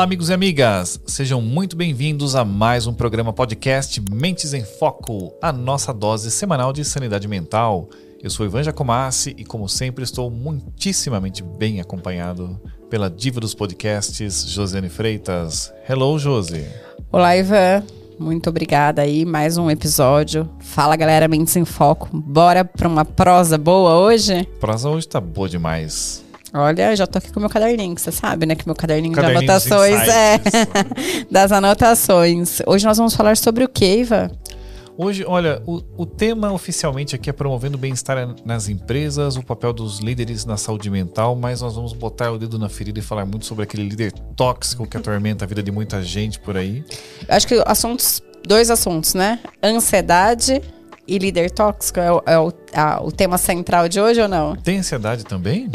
Olá, amigos e amigas! Sejam muito bem-vindos a mais um programa podcast Mentes em Foco, a nossa dose semanal de sanidade mental. Eu sou Ivan Jacomassi e, como sempre, estou muitíssimamente bem acompanhado pela diva dos podcasts, Josiane Freitas. Hello, Josi! Olá, Ivan! Muito obrigada aí, mais um episódio. Fala, galera, Mentes em Foco. Bora para uma prosa boa hoje? A prosa hoje tá boa demais. Olha, já tô aqui com o meu caderninho, que você sabe, né? Que meu caderninho, caderninho de anotações é das anotações. Hoje nós vamos falar sobre o que, Iva? Hoje, olha, o, o tema oficialmente aqui é promovendo o bem-estar nas empresas, o papel dos líderes na saúde mental, mas nós vamos botar o dedo na ferida e falar muito sobre aquele líder tóxico que atormenta a vida de muita gente por aí. Eu acho que assuntos, dois assuntos, né? Ansiedade e líder tóxico é, o, é o, a, o, tema central de hoje ou não? Tem ansiedade também?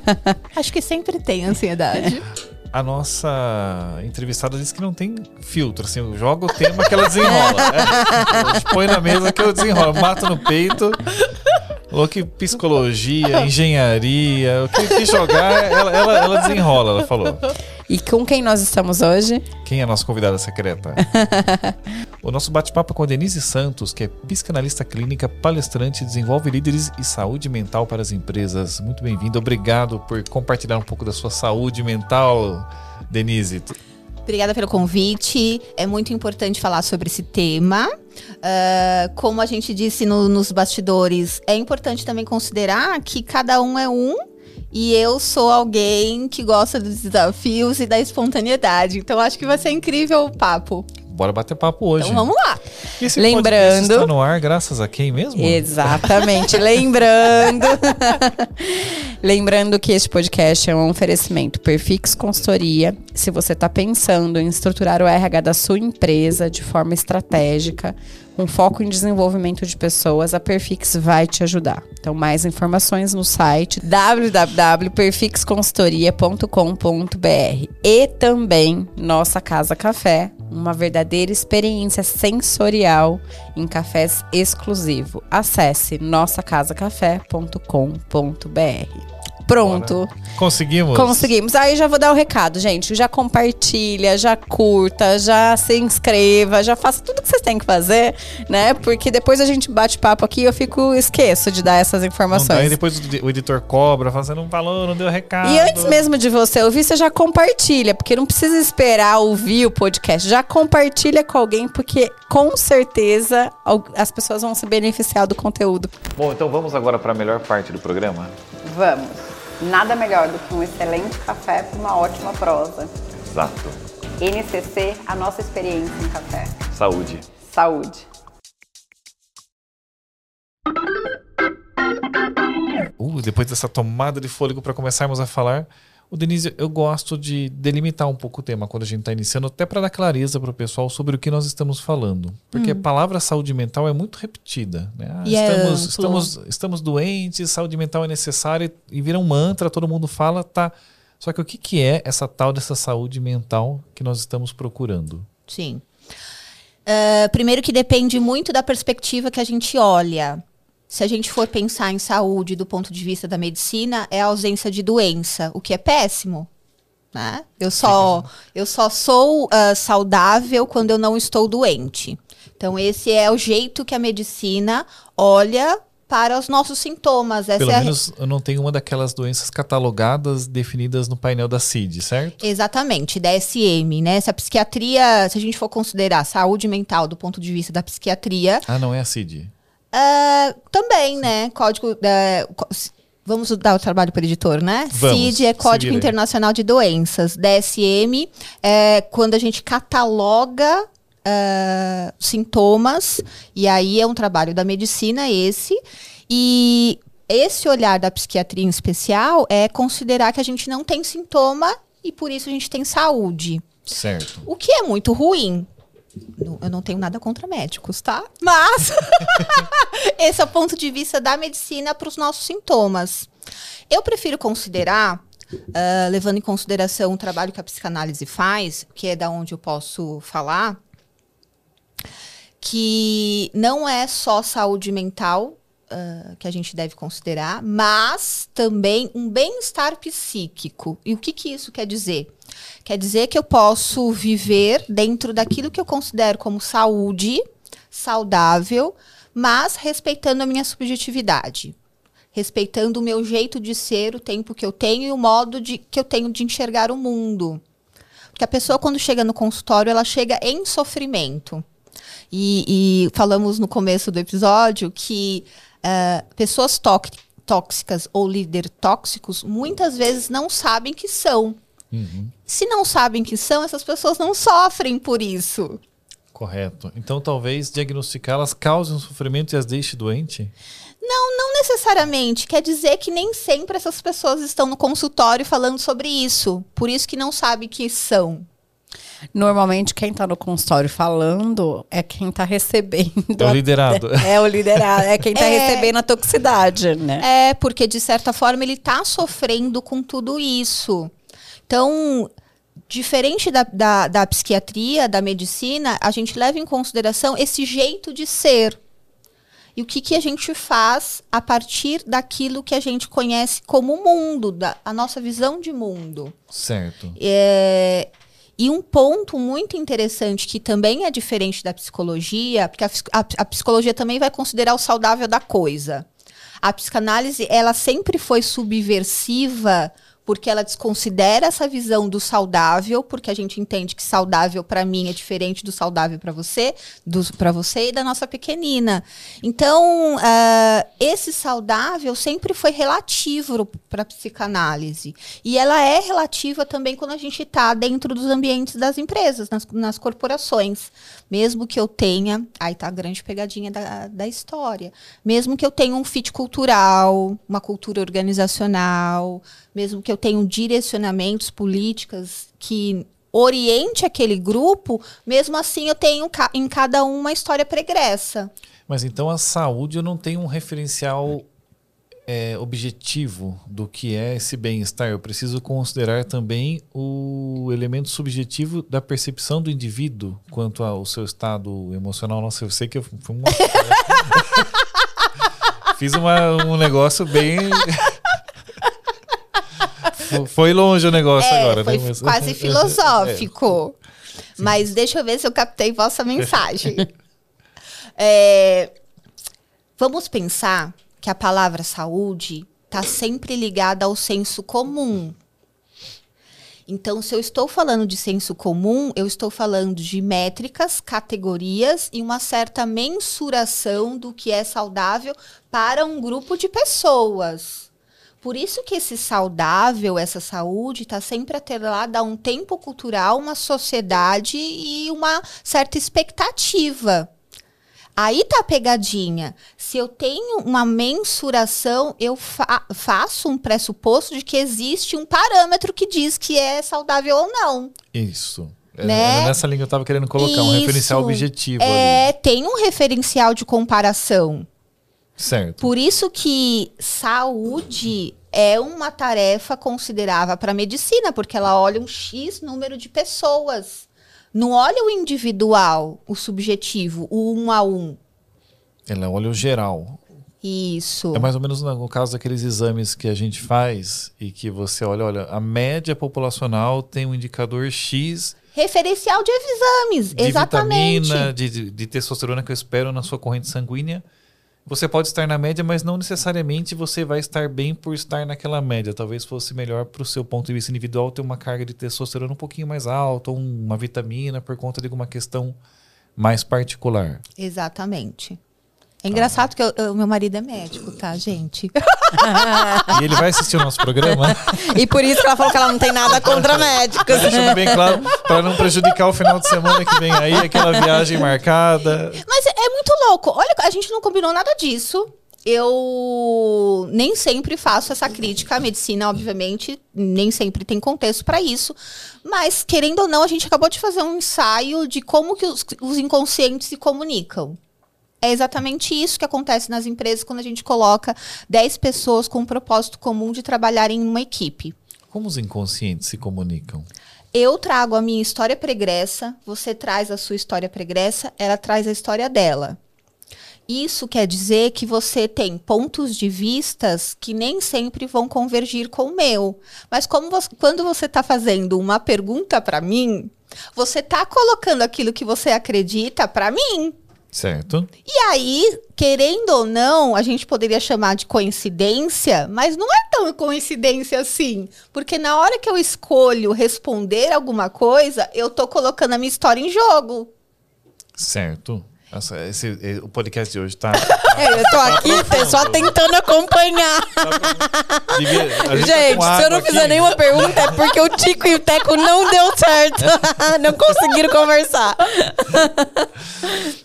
Acho que sempre tem ansiedade. A nossa entrevistada disse que não tem filtro, assim, joga o tema que ela desenrola. né? põe na mesa que eu desenrolo, mato no peito. Falou que psicologia, engenharia, o que, que jogar, ela, ela, ela desenrola, ela falou. E com quem nós estamos hoje? Quem é a nossa convidada secreta? o nosso bate-papo é com a Denise Santos, que é psicanalista clínica, palestrante, desenvolve líderes e saúde mental para as empresas. Muito bem-vinda, obrigado por compartilhar um pouco da sua saúde mental, Denise. Obrigada pelo convite. É muito importante falar sobre esse tema. Uh, como a gente disse no, nos bastidores, é importante também considerar que cada um é um e eu sou alguém que gosta dos desafios e da espontaneidade. Então acho que vai ser incrível o papo. Bora bater papo hoje. Então vamos lá. Esse Lembrando. está no ar graças a quem mesmo? Exatamente. Lembrando. Lembrando que este podcast é um oferecimento Perfix Consultoria. Se você está pensando em estruturar o RH da sua empresa de forma estratégica, com foco em desenvolvimento de pessoas, a Perfix vai te ajudar. Então, mais informações no site www.perfixconsultoria.com.br e também nossa Casa Café, uma verdadeira experiência sensorial em cafés exclusivo. Acesse nossacasacafé.com.br. Pronto. Bora. Conseguimos? Conseguimos. Aí já vou dar o recado, gente. Já compartilha, já curta, já se inscreva, já faça tudo que vocês têm que fazer, né? Porque depois a gente bate papo aqui e eu fico esqueço de dar essas informações. Aí depois o editor cobra, fazendo um valor, não deu recado. E antes mesmo de você ouvir, você já compartilha, porque não precisa esperar ouvir o podcast. Já compartilha com alguém, porque com certeza as pessoas vão se beneficiar do conteúdo. Bom, então vamos agora para a melhor parte do programa? Vamos. Nada melhor do que um excelente café para uma ótima prosa. Exato. NCC, a nossa experiência em café. Saúde. Saúde. Uh, depois dessa tomada de fôlego para começarmos a falar, o Denise, eu gosto de delimitar um pouco o tema quando a gente está iniciando, até para dar clareza para o pessoal sobre o que nós estamos falando. Porque hum. a palavra saúde mental é muito repetida. Né? Ah, é estamos, estamos, estamos doentes, saúde mental é necessária e vira um mantra, todo mundo fala, tá. Só que o que, que é essa tal dessa saúde mental que nós estamos procurando? Sim. Uh, primeiro que depende muito da perspectiva que a gente olha se a gente for pensar em saúde do ponto de vista da medicina, é a ausência de doença, o que é péssimo. Né? Eu, só, eu só sou uh, saudável quando eu não estou doente. Então, esse é o jeito que a medicina olha para os nossos sintomas. Essa Pelo é menos eu não tenho uma daquelas doenças catalogadas, definidas no painel da CID, certo? Exatamente, da SM, né? Se a psiquiatria, se a gente for considerar saúde mental do ponto de vista da psiquiatria. Ah, não é a CID. Uh, também, né? Código. Uh, vamos dar o trabalho para o editor, né? Vamos, CID é Código Internacional de Doenças. DSM é quando a gente cataloga uh, sintomas, e aí é um trabalho da medicina esse. E esse olhar da psiquiatria em especial é considerar que a gente não tem sintoma e por isso a gente tem saúde. Certo. O que é muito ruim, eu não tenho nada contra médicos, tá? Mas esse é o ponto de vista da medicina para os nossos sintomas. Eu prefiro considerar, uh, levando em consideração o trabalho que a psicanálise faz, que é da onde eu posso falar, que não é só saúde mental uh, que a gente deve considerar, mas também um bem-estar psíquico. E o que, que isso quer dizer? Quer dizer que eu posso viver dentro daquilo que eu considero como saúde, saudável, mas respeitando a minha subjetividade. Respeitando o meu jeito de ser, o tempo que eu tenho e o modo de, que eu tenho de enxergar o mundo. Porque a pessoa, quando chega no consultório, ela chega em sofrimento. E, e falamos no começo do episódio que uh, pessoas tóxicas ou líderes tóxicos muitas vezes não sabem que são. Uhum. Se não sabem que são, essas pessoas não sofrem por isso. Correto. Então, talvez diagnosticá-las cause um sofrimento e as deixe doente? Não, não necessariamente. Quer dizer que nem sempre essas pessoas estão no consultório falando sobre isso. Por isso que não sabe que são. Normalmente, quem está no consultório falando é quem está recebendo. É o liderado. É, é o liderado. É quem está é, recebendo a toxicidade, né? É, porque de certa forma ele está sofrendo com tudo isso. Então, diferente da, da, da psiquiatria, da medicina, a gente leva em consideração esse jeito de ser. E o que, que a gente faz a partir daquilo que a gente conhece como mundo, da, a nossa visão de mundo. Certo. É, e um ponto muito interessante que também é diferente da psicologia, porque a, a, a psicologia também vai considerar o saudável da coisa. A psicanálise, ela sempre foi subversiva porque ela desconsidera essa visão do saudável, porque a gente entende que saudável para mim é diferente do saudável para você, para você e da nossa pequenina. Então, uh, esse saudável sempre foi relativo para psicanálise. E ela é relativa também quando a gente está dentro dos ambientes das empresas, nas, nas corporações. Mesmo que eu tenha, aí tá a grande pegadinha da, da história, mesmo que eu tenha um fit cultural, uma cultura organizacional, mesmo que eu tenha direcionamentos, políticas que oriente aquele grupo, mesmo assim eu tenho em cada um uma história pregressa. Mas então a saúde eu não tenho um referencial é, objetivo do que é esse bem-estar. Eu preciso considerar também o elemento subjetivo da percepção do indivíduo quanto ao seu estado emocional. Nossa, eu sei que eu fui uma... fiz uma, um negócio bem foi longe o negócio é, agora, foi né? quase filosófico. É. Mas deixa eu ver se eu captei vossa mensagem. é, vamos pensar que a palavra saúde está sempre ligada ao senso comum. Então, se eu estou falando de senso comum, eu estou falando de métricas, categorias e uma certa mensuração do que é saudável para um grupo de pessoas. Por isso que esse saudável, essa saúde, está sempre atrelada a um tempo cultural, uma sociedade e uma certa expectativa. Aí tá a pegadinha. Se eu tenho uma mensuração, eu fa faço um pressuposto de que existe um parâmetro que diz que é saudável ou não. Isso. É, né? Nessa linha eu estava querendo colocar, Isso. um referencial objetivo. É, ali. tem um referencial de comparação. Certo. Por isso que saúde é uma tarefa considerável para a medicina, porque ela olha um X número de pessoas. Não olha o individual, o subjetivo, o um a um. Ela olha o geral. Isso. É mais ou menos no caso daqueles exames que a gente faz e que você olha, olha, a média populacional tem um indicador X. Referencial de exames, de exatamente. Vitamina, de, de testosterona que eu espero na sua corrente sanguínea. Você pode estar na média, mas não necessariamente você vai estar bem por estar naquela média. Talvez fosse melhor para o seu ponto de vista individual ter uma carga de testosterona um pouquinho mais alta, ou uma vitamina por conta de alguma questão mais particular. Exatamente. É engraçado que o meu marido é médico, tá, gente? e ele vai assistir o nosso programa? e por isso que ela falou que ela não tem nada contra médicos. Deixando bem claro, para não prejudicar o final de semana que vem aí, aquela viagem marcada. Mas é muito louco. Olha, a gente não combinou nada disso. Eu nem sempre faço essa crítica à medicina, obviamente, nem sempre tem contexto para isso. Mas, querendo ou não, a gente acabou de fazer um ensaio de como que os, os inconscientes se comunicam. É exatamente isso que acontece nas empresas quando a gente coloca 10 pessoas com um propósito comum de trabalhar em uma equipe. Como os inconscientes se comunicam? Eu trago a minha história pregressa, você traz a sua história pregressa, ela traz a história dela. Isso quer dizer que você tem pontos de vistas que nem sempre vão convergir com o meu. Mas como você, quando você está fazendo uma pergunta para mim, você está colocando aquilo que você acredita para mim. Certo. E aí, querendo ou não, a gente poderia chamar de coincidência, mas não é tão coincidência assim. Porque na hora que eu escolho responder alguma coisa, eu tô colocando a minha história em jogo. Certo. Nossa, esse, eh, o podcast de hoje tá. É, eu tô aqui profundo. só tentando acompanhar. Devia- a Gente, tá com se eu não aqui. fizer nenhuma pergunta é porque o Tico e o Teco não deu certo. não conseguiram conversar.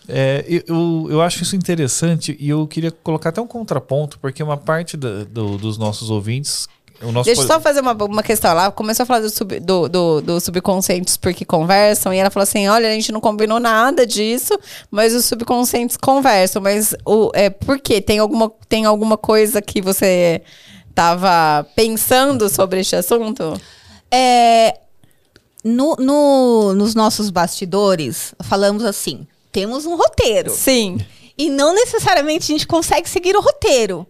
É, eu, eu acho isso interessante e eu queria colocar até um contraponto, porque uma parte da- do- dos nossos ouvintes. O nosso Deixa eu só fazer uma, uma questão. Ela começou a falar do, sub, do, do, do subconscientes porque conversam, e ela falou assim: olha, a gente não combinou nada disso, mas os subconscientes conversam. Mas o, é, por quê? Tem alguma, tem alguma coisa que você estava pensando sobre este assunto? É, no- no- nos nossos bastidores, falamos assim: temos um roteiro. Sim. E não necessariamente a gente consegue seguir o roteiro.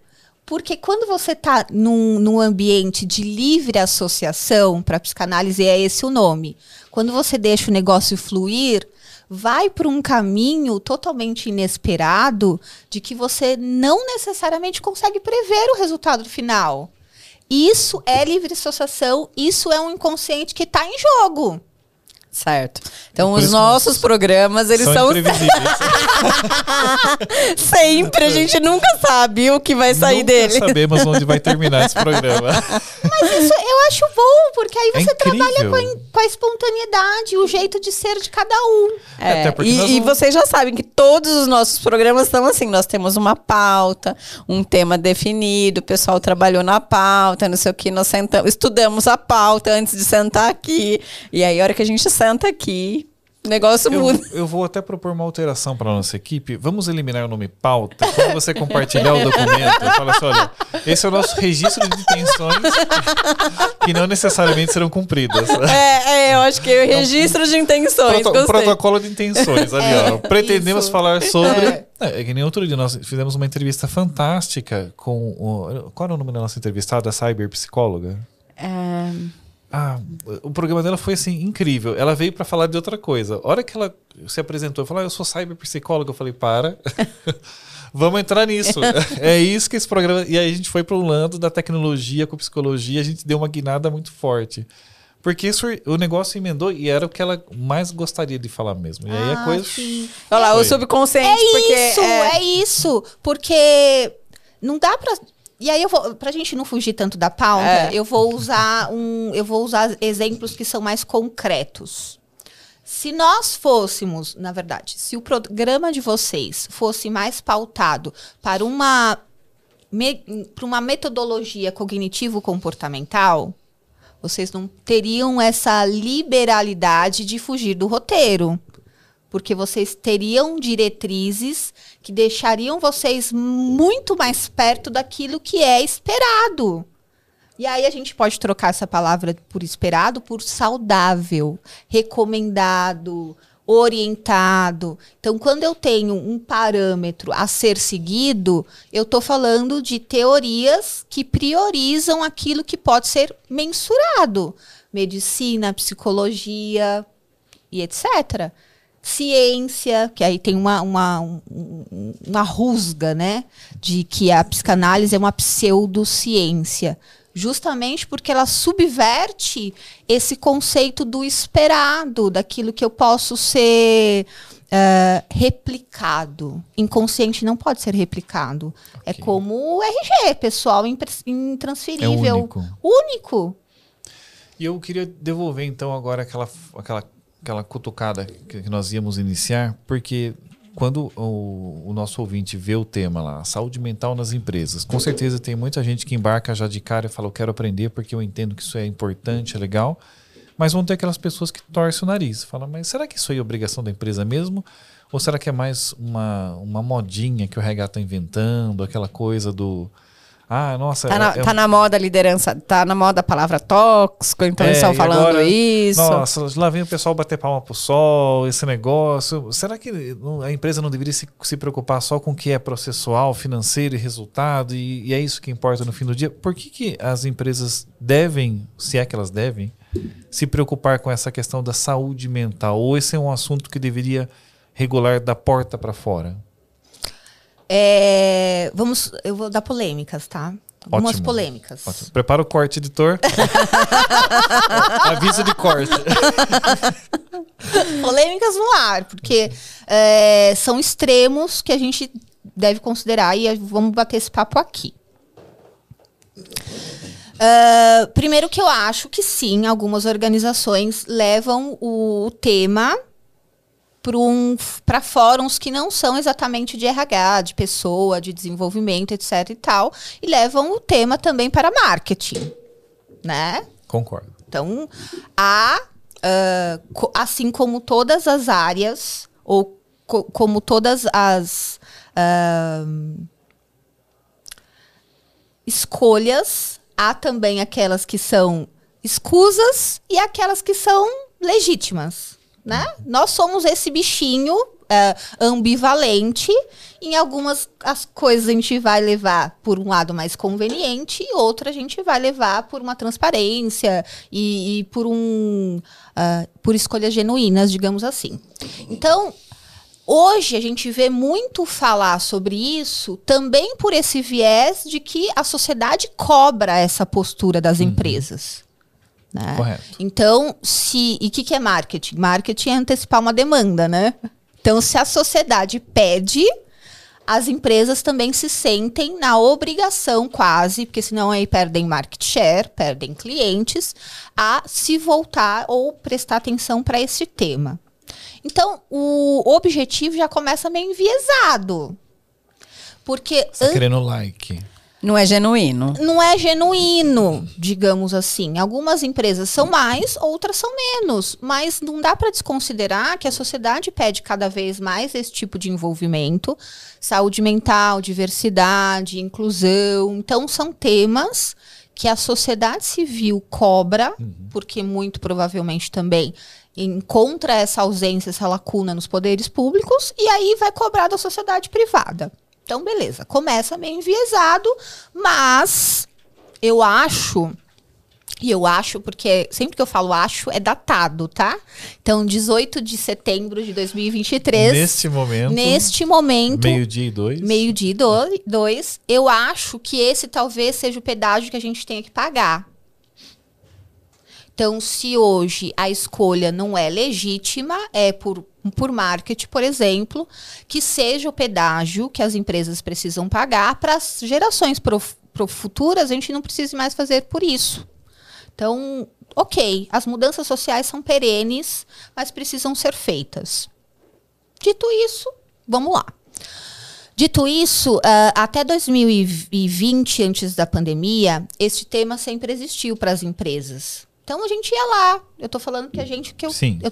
Porque quando você está num, num ambiente de livre associação, para psicanálise é esse o nome, quando você deixa o negócio fluir, vai para um caminho totalmente inesperado de que você não necessariamente consegue prever o resultado final. Isso é livre associação, isso é um inconsciente que está em jogo. Certo. Então, os nossos programas, eles são são, sempre. A gente nunca sabe o que vai sair Nunca dele. sabemos onde vai terminar esse programa. Isso eu acho bom, porque aí É você trabalha incrível. com a, com a espontaneidade, o jeito de ser de cada um. É, Até porque e, nós e vocês já sabem que todos os nossos programas estão assim: nós temos uma pauta, um tema definido, o pessoal trabalhou na pauta, não sei o que, nós sentamos, estudamos a pauta antes de sentar aqui. E aí, a hora que a gente senta aqui, o negócio Eu, muda. eu vou até propor uma alteração para nossa equipe. Vamos eliminar o nome pauta. Quando você compartilhar o documento, fala assim: olha, esse é o nosso registro de intenções que não necessariamente serão cumpridas. É, é, eu acho que é o registro de intenções. Proto- protocolo de intenções ali, ó. Pretendemos isso. falar sobre. É. É, é que nem outro dia nós fizemos uma entrevista fantástica com. O, qual era o nome da nossa entrevistada? A cyberpsicóloga? É, Ah, o programa dela foi assim incrível. Ela veio para falar de outra coisa. A hora que ela se apresentou, falou: ah, "Eu sou cyberpsicóloga". Eu falei: "Para. Vamos entrar nisso". é isso que esse programa. E aí a gente foi para o lado da tecnologia com psicologia, a gente deu uma guinada muito forte. Porque isso, o negócio emendou e era o que ela mais gostaria de falar mesmo. E aí a Ah, coisa. sim. Olha lá, Foi. o subconsciente, É porque. isso, é... isso. Porque não dá pra. E aí eu vou, pra gente não fugir tanto da pauta, É. eu vou usar um, eu vou usar exemplos que são mais concretos. Se nós fôssemos, na verdade, se o programa de vocês fosse mais pautado para uma me- para uma metodologia cognitivo-comportamental, vocês não teriam essa liberalidade de fugir do roteiro. Porque vocês teriam diretrizes que deixariam vocês muito mais perto daquilo que é esperado. E aí a gente pode trocar essa palavra por esperado por saudável, recomendado, orientado. Então, quando eu tenho um parâmetro a ser seguido, eu estou falando de teorias que priorizam aquilo que pode ser mensurado. Medicina, psicologia e etc. Ciência, que aí tem uma, uma, um- um- uma rusga, né? De que a psicanálise é uma pseudociência justamente porque ela subverte esse conceito do esperado, daquilo que eu posso ser eh, replicado. Inconsciente não pode ser replicado. É Ok. como o RG, pessoal, impres- É intransferível. único. Único. E eu queria devolver então agora aquela, aquela, aquela cutucada que nós íamos iniciar, porque quando o, o nosso ouvinte vê o tema lá, saúde mental nas empresas, com certeza tem muita gente que embarca já de cara e fala, eu quero aprender porque eu entendo que isso é importante, é legal, mas vão ter aquelas pessoas que torcem o nariz, falam, mas será que isso aí é obrigação da empresa mesmo? Ou será que é mais uma, uma modinha que o RH está inventando, aquela coisa do Ah, nossa. Tá na, é- tá na moda a liderança, tá na moda a palavra tóxico, então eles É, estão e falando agora, isso. Nossa, lá vem o pessoal bater palma pro sol, esse negócio. Será que a empresa não deveria se, se preocupar só com o que é processual, financeiro e resultado, e, e é isso que importa no fim do dia? Por que, que as empresas devem, se é que elas devem, se preocupar com essa questão da saúde mental? Ou esse é um assunto que deveria regular da porta para fora? É, vamos, eu vou dar polêmicas, tá? Algumas Ótimo. polêmicas. Ótimo. Prepara o corte, editor. Aviso de corte. Polêmicas no ar, porque é, são extremos que a gente deve considerar e vamos bater esse papo aqui. Ah, primeiro que eu acho que sim, algumas organizações levam o tema para um, fóruns que não são exatamente de RH, de pessoa, de desenvolvimento, etc e tal, e levam o tema também para marketing, né? Concordo. Então, há, co- assim como todas as áreas, ou co- como todas as ah, escolhas, há também aquelas que são escusas e aquelas que são legítimas. Né? Nós somos esse bichinho ah, ambivalente. Em algumas as coisas a gente vai levar por um lado mais conveniente, e outra a gente vai levar por uma transparência e, e por um ah, por escolhas genuínas, digamos assim. Então, Hoje a gente vê muito falar sobre isso também por esse viés de que a sociedade cobra essa postura das empresas. Né? Correto. Então, se. E o que, que é marketing? Marketing é antecipar uma demanda, né? Então, se a sociedade pede, as empresas também se sentem na obrigação, quase, porque senão aí perdem market share, perdem clientes, a se voltar ou prestar atenção para esse tema. Então, o objetivo já começa meio enviesado. Porque Você tá querendo like. Não é genuíno. não é genuíno, digamos assim. Algumas empresas são mais, outras são menos. Mas não dá para desconsiderar que a sociedade pede cada vez mais esse tipo de envolvimento. Saúde mental, diversidade, inclusão. Então, são temas que a sociedade civil cobra, porque muito provavelmente também encontra essa ausência, essa lacuna nos poderes públicos, e aí vai cobrar da sociedade privada. Então, beleza, começa meio enviesado, mas eu acho, e eu acho porque sempre que eu falo acho é datado, tá? Então, 18 de setembro de 2023, Neste momento. neste momento, Meio-dia e dois. meio-dia e do- dois, eu acho que esse talvez seja o pedágio que a gente tenha que pagar. Então, se hoje a escolha não é legítima, é por, por marketing, por exemplo, que seja o pedágio que as empresas precisam pagar para as gerações pro, pro futuras, a gente não precise mais fazer por isso. Então, ok, as mudanças sociais são perenes, mas precisam ser feitas. Dito isso, vamos lá. Dito isso, ah, até 2020, antes da pandemia, este tema sempre existiu para as empresas. Então a gente ia lá. Eu estou falando que a gente que eu, Sim. eu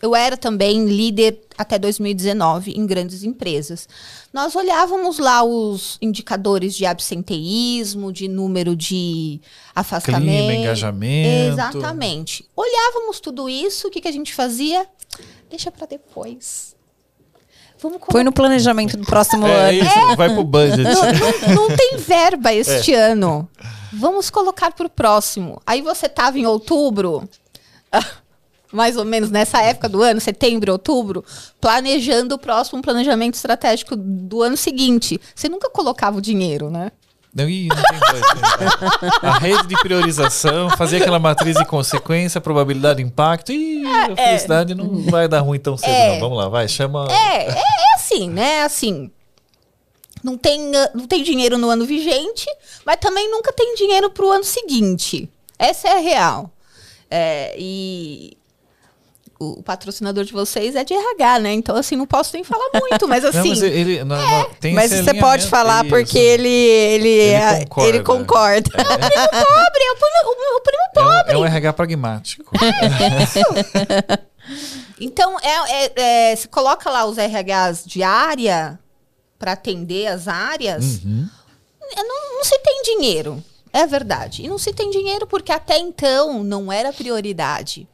eu era também líder até 2019 em grandes empresas. Nós olhávamos lá os indicadores de absenteísmo, de número de afastamento. Clima, engajamento. Exatamente. Olhávamos tudo isso, o que, que a gente fazia? Deixa para depois. Vamos Põe no planejamento do próximo É ano. isso, vai pro budget. não, não- não tem verba este É. ano. Vamos colocar para o próximo. Aí você estava em outubro, mais ou menos nessa época do ano, setembro, outubro, planejando o próximo planejamento estratégico do ano seguinte. Você nunca colocava o dinheiro, né? Não, ih, não tem budget. né? A rede de priorização, fazer aquela matriz de consequência, probabilidade, impacto. Ih, a felicidade não vai dar ruim tão cedo, É. não. Vamos lá, vai, chama. É, é, é assim, né? Assim. Não tem, ah, não tem dinheiro no ano vigente, mas também nunca tem dinheiro para o ano seguinte. Essa é a real. É, e o, o patrocinador de vocês é de RH, né? Então, assim, não posso nem falar muito, mas Não, assim. mas ele, não, não, Mas você pode falar isso. porque ele ele Ele concorda. ele concorda. pobre, é o primo, o, o primo É um, pobre. é um RH pragmático. Então, é, é, é, você coloca lá os RHs de área para atender as áreas. Uhum. É, Não, não se tem dinheiro. É verdade. E não se tem dinheiro porque até então não era prioridade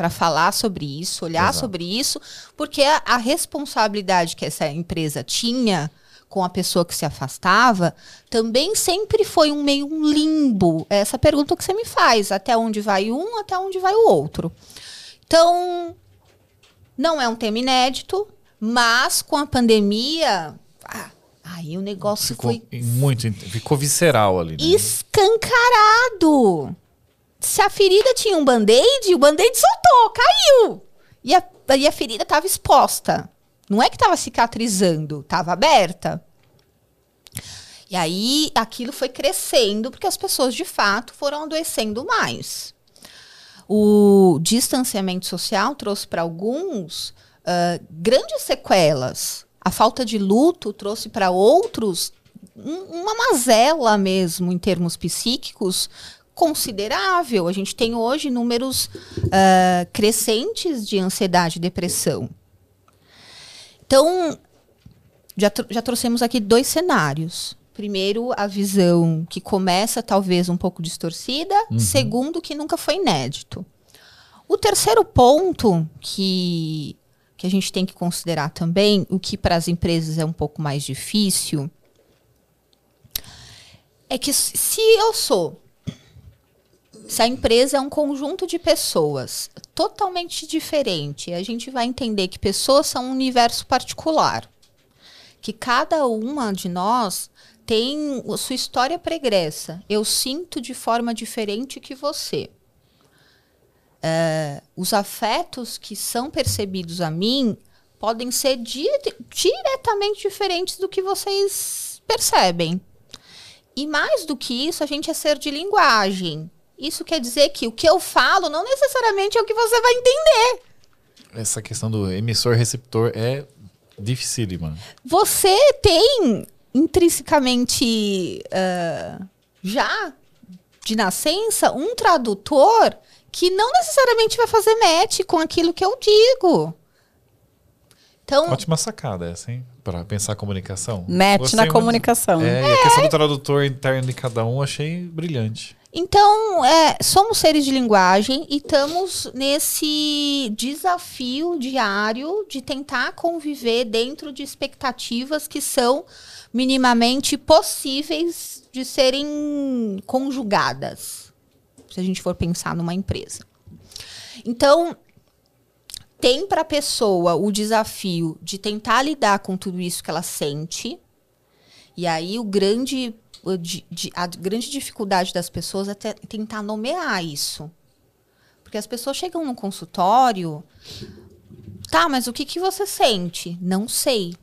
para falar sobre isso, olhar Exato. sobre isso, porque a, a responsabilidade que essa empresa tinha com a pessoa que se afastava também sempre foi um meio um limbo. É Essa pergunta que você me faz, até onde vai um, até onde vai o outro. Então, não é um tema inédito, mas com a pandemia, ah, aí o negócio Ficou foi muito, ficou visceral ali. Né? escancarado. Se a ferida tinha um band-aid, o band-aid soltou, caiu. E a, e a ferida estava exposta. Não é que estava cicatrizando, estava aberta. E aí aquilo foi crescendo, porque as pessoas de fato foram adoecendo mais. O distanciamento social trouxe para alguns ah, grandes sequelas. A falta de luto trouxe para outros um- uma mazela mesmo em termos psíquicos considerável. A gente tem hoje números ah, crescentes de ansiedade e depressão. Então, já, tro- já trouxemos aqui dois cenários. Primeiro, a visão que começa talvez um pouco distorcida. Segundo, que nunca foi inédito. O terceiro ponto que, que a gente tem que considerar também, o que para as empresas é um pouco mais difícil, é que se eu sou, se a empresa é um conjunto de pessoas totalmente diferente, a gente vai entender que pessoas são um universo particular, que cada uma de nós tem sua história pregressa. Eu sinto de forma diferente que você. É, os afetos que são percebidos a mim podem ser di- diretamente diferentes do que vocês percebem. E mais do que isso, a gente é ser de linguagem. Isso quer dizer que o que eu falo não necessariamente é o que você vai entender. Essa questão do emissor-receptor é dificílima. Você tem intrinsecamente ah, já de nascença um tradutor que não necessariamente vai fazer match com aquilo que eu digo. Então, Ótima sacada essa, hein? Pra pensar a comunicação. Match Gostei na muito. comunicação. É, e a questão do tradutor interno de cada um achei brilhante. Então, é, somos seres de linguagem e estamos nesse desafio diário de tentar conviver dentro de expectativas que são minimamente possíveis de serem conjugadas, se a gente for pensar numa empresa. Então, tem para a pessoa o desafio de tentar lidar com tudo isso que ela sente. E aí o grande di- di- a grande dificuldade das pessoas é te- tentar nomear isso. Porque as pessoas chegam no consultório, tá, mas o que, que você sente? Não sei.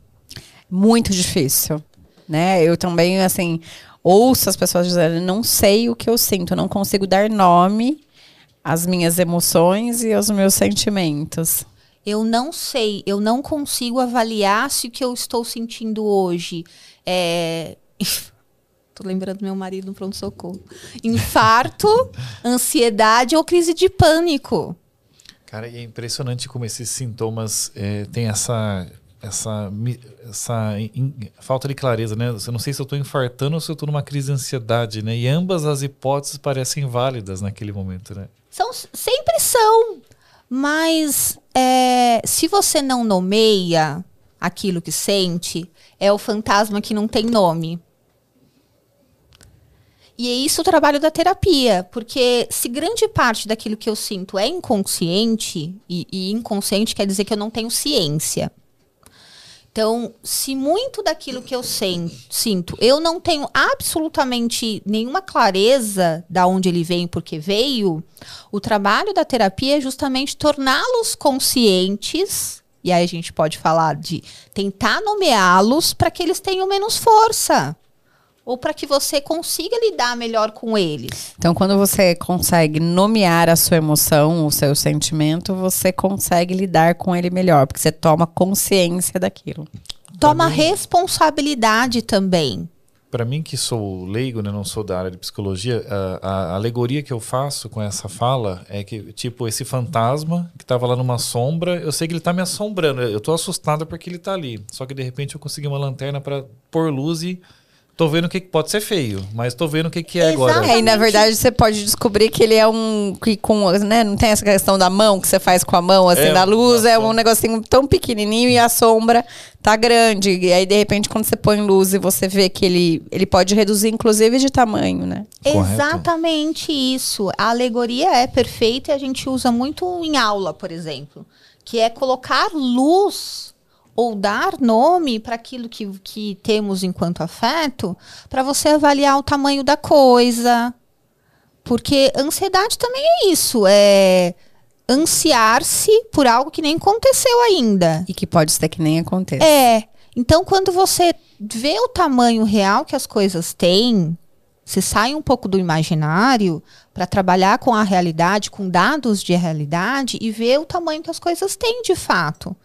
Muito difícil, né? Eu também, assim, ouço as pessoas dizerem, não sei o que eu sinto, não consigo dar nome às minhas emoções e aos meus sentimentos. Eu não sei, eu não consigo avaliar se o que eu estou sentindo hoje é. Tô lembrando meu marido no pronto-socorro. Infarto, ansiedade ou crise de pânico. Cara, e é impressionante como esses sintomas é, têm essa, essa, essa in- falta de clareza, né? Eu não sei se eu estou infartando ou se eu estou numa crise de ansiedade, né? E ambas as hipóteses parecem válidas naquele momento, né? São, sempre são. Mas é, se você não nomeia aquilo que sente, é o fantasma que não tem nome. E é isso o trabalho da terapia, porque se grande parte daquilo que eu sinto é inconsciente, e, e inconsciente quer dizer que eu não tenho ciência. Então, se muito daquilo que eu sinto, eu não tenho absolutamente nenhuma clareza da onde ele vem e por que veio, o trabalho da terapia é justamente torná-los conscientes, e aí a gente pode falar de tentar nomeá-los para que eles tenham menos força. Ou para que você consiga lidar melhor com eles. Então, quando você consegue nomear a sua emoção, o seu sentimento, você consegue lidar com ele melhor, porque você toma consciência daquilo. Toma mim- responsabilidade também. Para mim, que sou leigo, né, não sou da área de psicologia, a, a alegoria que eu faço com essa fala é que, tipo, esse fantasma que estava lá numa sombra, eu sei que ele está me assombrando. Eu tô assustado porque ele está ali. Só que de repente eu consegui uma lanterna para pôr luz e Tô vendo o que que pode ser feio, mas tô vendo o que que é agora. Exato. É, e na verdade você pode descobrir que ele é um que com, né, não tem essa questão da mão que você faz com a mão assim É, da luz, é um negocinho tão pequenininho e a sombra tá grande. E aí de repente quando você põe luz e você vê que ele ele pode reduzir inclusive de tamanho, né? Correto. Exatamente isso. A alegoria é perfeita e a gente usa muito em aula, por exemplo, que é colocar luz ou dar nome para aquilo que, que temos enquanto afeto, para você avaliar o tamanho da coisa. Porque ansiedade também é isso, é ansiar-se por algo que nem aconteceu ainda. E que pode ser que nem aconteça. É. Então, quando você vê o tamanho real que as coisas têm, você sai um pouco do imaginário para trabalhar com a realidade, com dados de realidade e ver o tamanho que as coisas têm de fato.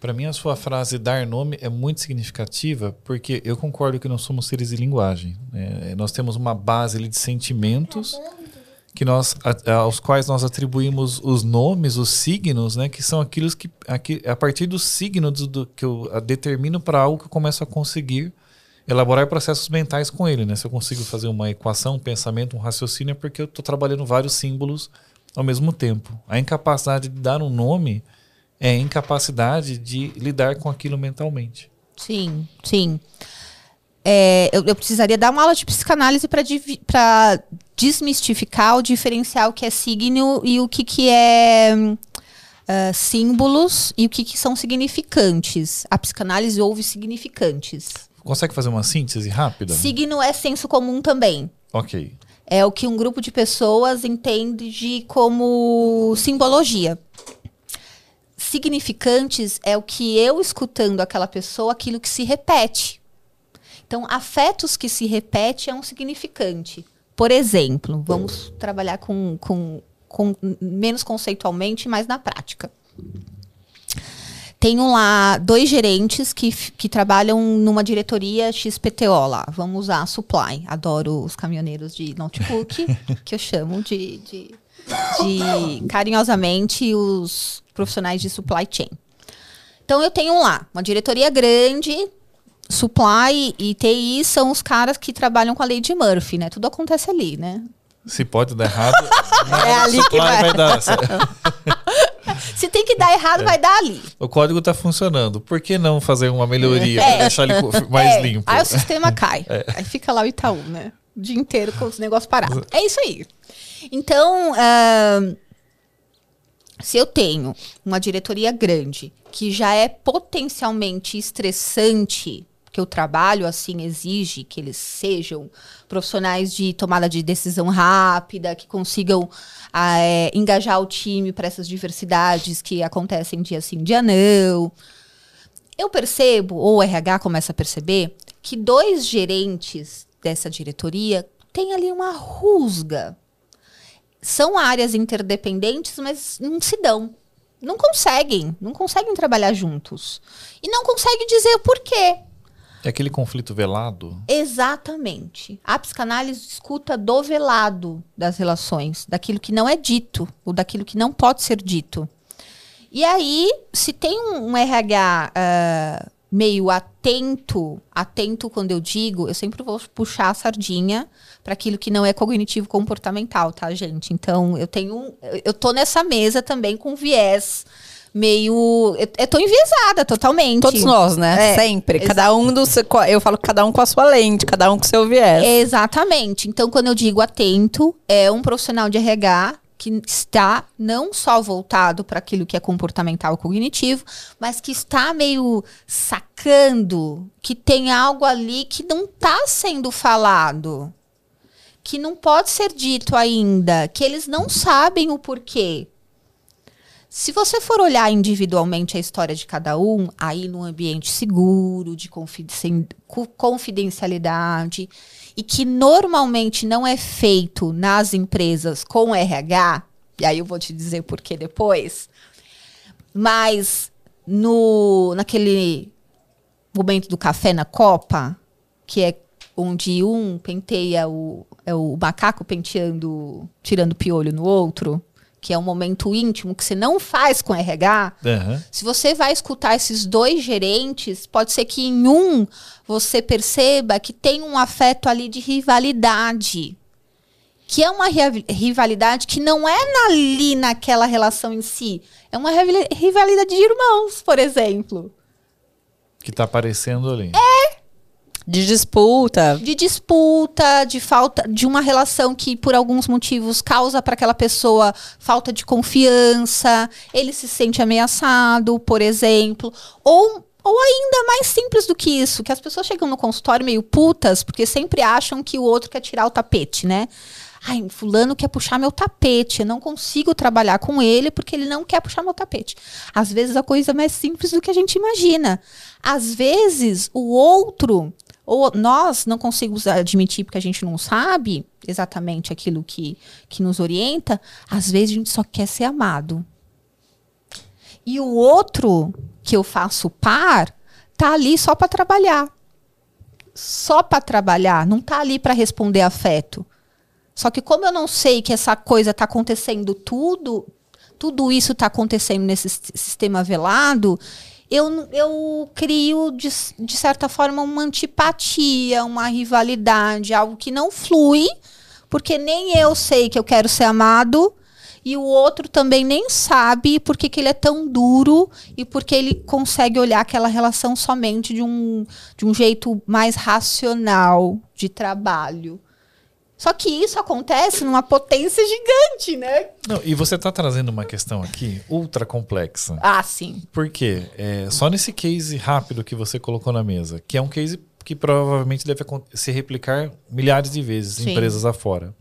Para mim, a sua frase dar nome é muito significativa, porque eu concordo que nós somos seres de linguagem. né? nós temos uma base ali de sentimentos que nós, a- aos quais nós atribuímos os nomes, os signos, né, que são aqueles que, aqui, a partir dos signos do, que eu determino para algo que eu começo a conseguir elaborar processos mentais com ele. Né? Se eu consigo fazer uma equação, um pensamento, um raciocínio, é porque eu estou trabalhando vários símbolos ao mesmo tempo. A incapacidade de dar um nome é incapacidade de lidar com aquilo mentalmente. Sim, sim. É, eu, eu precisaria dar uma aula de psicanálise para desmistificar ou diferenciar o que é signo e o que, que é ah, símbolos e o que, que são significantes. A psicanálise ouve significantes. Consegue fazer uma síntese rápida? Signo é senso comum também. Ok. É o que um grupo de pessoas entende de como simbologia. Significantes é o que eu escutando aquela pessoa, aquilo que se repete. Então, afetos que se repete é um significante. Por exemplo, vamos trabalhar com, com, com menos conceitualmente, mas na prática. Tenho lá dois gerentes que, que trabalham numa diretoria XPTO lá. Vamos usar a Supply. Adoro os caminhoneiros de notebook, que eu chamo de, de, de carinhosamente os profissionais de supply chain. Então eu tenho lá uma diretoria grande, supply e TI são os caras que trabalham com a lei de Murphy, né? Tudo acontece ali, né? Se pode dar errado, É ali que vai. vai dar. Se tem que dar errado, vai dar ali. O código está funcionando. Por que não fazer uma melhoria É. deixar ele mais É, limpo? Aí o sistema cai. Aí fica lá o Itaú, né? O dia inteiro com os negócios parados. É isso aí. Então, ahn, se eu tenho uma diretoria grande que já é potencialmente estressante, que o trabalho assim exige que eles sejam profissionais de tomada de decisão rápida, que consigam ah, é, engajar o time para essas diversidades que acontecem dia sim, dia não. Eu percebo, ou o RH começa a perceber, que dois gerentes dessa diretoria têm ali uma rusga. São áreas interdependentes, mas não se dão. Não conseguem, não conseguem trabalhar juntos. E não conseguem dizer o porquê. É aquele conflito velado? Exatamente. A psicanálise escuta do velado das relações, daquilo que não é dito, ou daquilo que não pode ser dito. E aí, se tem um, RH ah, meio atento, atento quando eu digo, eu sempre vou puxar a sardinha para aquilo que não é cognitivo comportamental, tá, gente? Então, eu tenho, eu- eu tô nessa mesa também com viés meio, eu, eu tô enviesada totalmente. Todos nós, né? É, Sempre. exa- Cada um do seu, eu falo cada um com a sua lente, cada um com o seu viés. Exatamente. Então, quando eu digo atento, é um profissional de RH que está não só voltado para aquilo que é comportamental cognitivo, mas que está meio sacando que tem algo ali que não está sendo falado, que não pode ser dito ainda, que eles não sabem o porquê. Se você for olhar individualmente a história de cada um, aí num ambiente seguro, de confiden- co- confidencialidade, e que normalmente não é feito nas empresas com RH, e aí eu vou te dizer por que depois, mas no naquele momento do café na copa, que é onde um penteia o, é o macaco penteando, tirando piolho no outro, que é um momento íntimo que você não faz com RH, Aham. se você vai escutar esses dois gerentes, pode ser que em um você perceba que tem um afeto ali de rivalidade. Que é uma rivalidade que não é ali naquela relação em si. É uma rivali- rivalidade de irmãos, por exemplo. Que tá aparecendo ali. De disputa. De disputa, de falta de uma relação que, por alguns motivos, causa para aquela pessoa falta de confiança, ele se sente ameaçado, por exemplo. Ou, ou ainda mais simples do que isso, que as pessoas chegam no consultório meio putas, porque sempre acham que o outro quer tirar o tapete, né? Ai, fulano quer puxar meu tapete, eu não consigo trabalhar com ele porque ele não quer puxar meu tapete. Às vezes a coisa é mais simples do que a gente imagina. Às vezes o outro, ou nós não conseguimos admitir porque a gente não sabe exatamente aquilo que, que nos orienta, às vezes a gente só quer ser amado. E o outro que eu faço par tá ali só para trabalhar. Só para trabalhar, não tá ali para responder afeto. Só que como eu não sei que essa coisa está acontecendo tudo, tudo isso está acontecendo nesse sistema velado, eu, eu crio, de, de certa forma, uma antipatia, uma rivalidade, algo que não flui, porque nem eu sei que eu quero ser amado, e o outro também nem sabe por que, que ele é tão duro e porque ele consegue olhar aquela relação somente de um, de um jeito mais racional de trabalho. Só que isso acontece numa potência gigante, né? Não, e você tá trazendo uma questão aqui ultra complexa. Ah, sim. Por quê? É, só nesse case rápido que você colocou na mesa, que é um case que provavelmente deve se replicar milhares de vezes em empresas afora.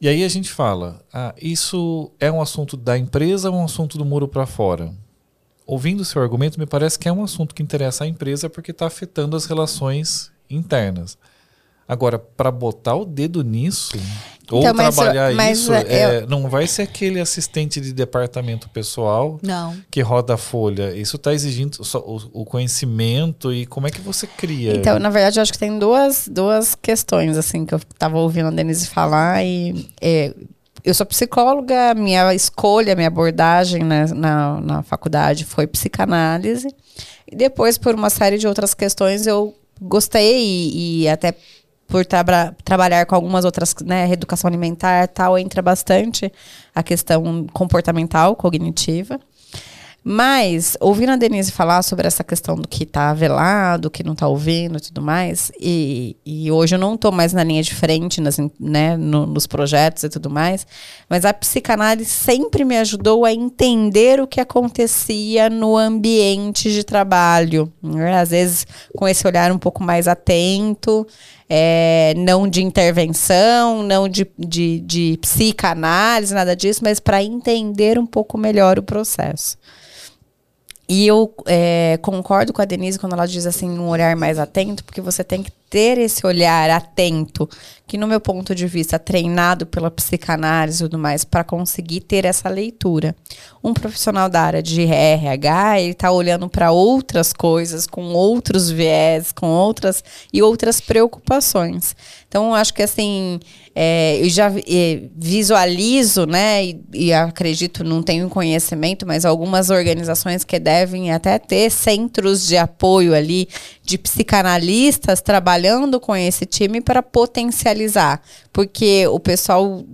E aí a gente fala, ah, isso é um assunto da empresa ou um assunto do muro para fora? Ouvindo o seu argumento, me parece que é um assunto que interessa à empresa porque está afetando as relações internas. Agora, para botar o dedo nisso, ou Então, mas- trabalhar mas, isso, é, é, não vai ser aquele assistente de departamento pessoal Não. que roda a folha. Isso está exigindo o, o conhecimento e como é que você cria. Então, na verdade, eu acho que tem duas, duas questões, assim, que eu tava ouvindo a Denise falar e... é, eu sou psicóloga, minha escolha, minha abordagem né, na, na faculdade foi psicanálise. E depois, por uma série de outras questões, eu gostei e, e até por traba- trabalhar com algumas outras, né, reeducação alimentar tal, entra bastante a questão comportamental, cognitiva. Mas, ouvindo a Denise falar sobre essa questão do que tá velado, que não tá ouvindo e tudo mais, e, e hoje eu não tô mais na linha de frente nas, né, no- nos projetos e tudo mais, mas a psicanálise sempre me ajudou a entender o que acontecia no ambiente de trabalho. né? Às vezes, com esse olhar um pouco mais atento, é, não de intervenção, não de, de, de psicanálise, nada disso, mas para entender um pouco melhor o processo. E eu é, concordo com a Denise quando ela diz assim, um olhar mais atento, porque você tem que ter esse olhar atento, que no meu ponto de vista, treinado pela psicanálise e tudo mais, para conseguir ter essa leitura. Um profissional da área de RH, ele está olhando para outras coisas, com outros viés, com outras e outras preocupações. Então, acho que assim, é, eu já eh, visualizo, né, e, e acredito, não tenho conhecimento, mas algumas organizações que devem até ter centros de apoio ali de psicanalistas trabalhando com esse time para potencializar, porque o pessoal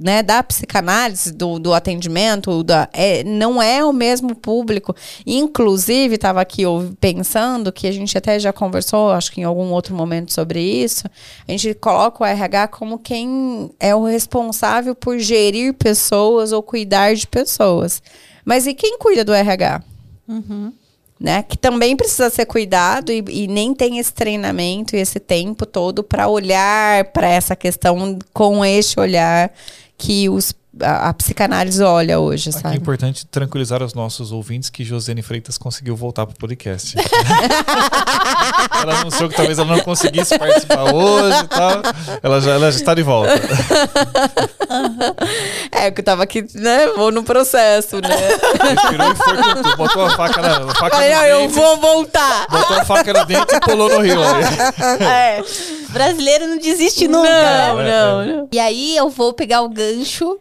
né, da psicanálise, do, do atendimento, da, é, não é o mesmo público. Inclusive, estava aqui pensando que a gente até já conversou, acho que em algum outro momento sobre isso. A gente coloca o RH como quem é o responsável por gerir pessoas ou cuidar de pessoas. Mas e quem cuida do RH? Né? Que também precisa ser cuidado e, e nem tem esse treinamento e esse tempo todo para olhar para essa questão com este olhar que os, a, a psicanálise olha hoje, Aqui é sabe? importante tranquilizar os nossos ouvintes que Josiane Freitas conseguiu voltar para o podcast. ela anunciou que talvez ela não conseguisse participar hoje e tal. Ela já, ela já está de volta. É, que eu tava aqui, né? Vou no processo, né? Respirou e foi com tudo. Botou a faca na a faca Falei, no eu dente, vou voltar. Botou a faca no dente e pulou no rio. aí. É. Brasileiro não desiste nunca. Não, né? É, não, é. não. E aí eu vou pegar o gancho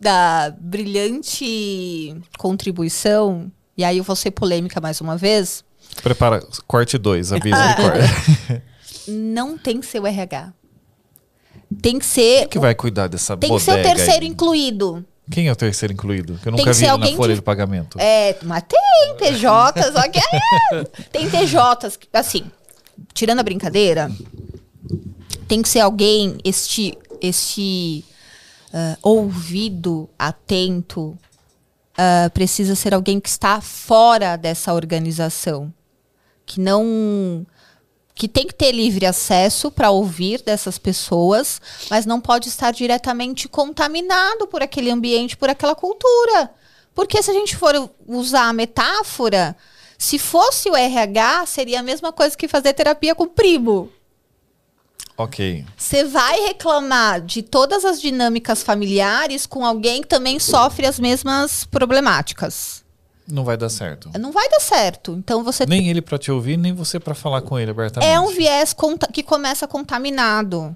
da brilhante contribuição, e aí eu vou ser polêmica mais uma vez. Prepara, corte 2, avisa de corte. Não tem que ser o RH. Tem que ser. Quem que vai cuidar dessa Tem que ser o terceiro aí? incluído. Quem é o terceiro incluído? Que eu Tem nunca que vi na folha que- de pagamento. É, mas tem PJ, só que é. Tem TJs, assim, tirando a brincadeira, tem que ser alguém, este, este ah, ouvido atento, ah, precisa ser alguém que está fora dessa organização. Que não. Que tem que ter livre acesso para ouvir dessas pessoas, mas não pode estar diretamente contaminado por aquele ambiente, por aquela cultura. Porque se a gente for usar a metáfora, se fosse o RH, seria a mesma coisa que fazer terapia com o primo. Ok. Você vai reclamar de todas as dinâmicas familiares com alguém que também sofre as mesmas problemáticas. Não vai dar certo. Não vai dar certo. Então você Nem ele pra te ouvir, nem você pra falar com ele abertamente. é um viés que começa contaminado.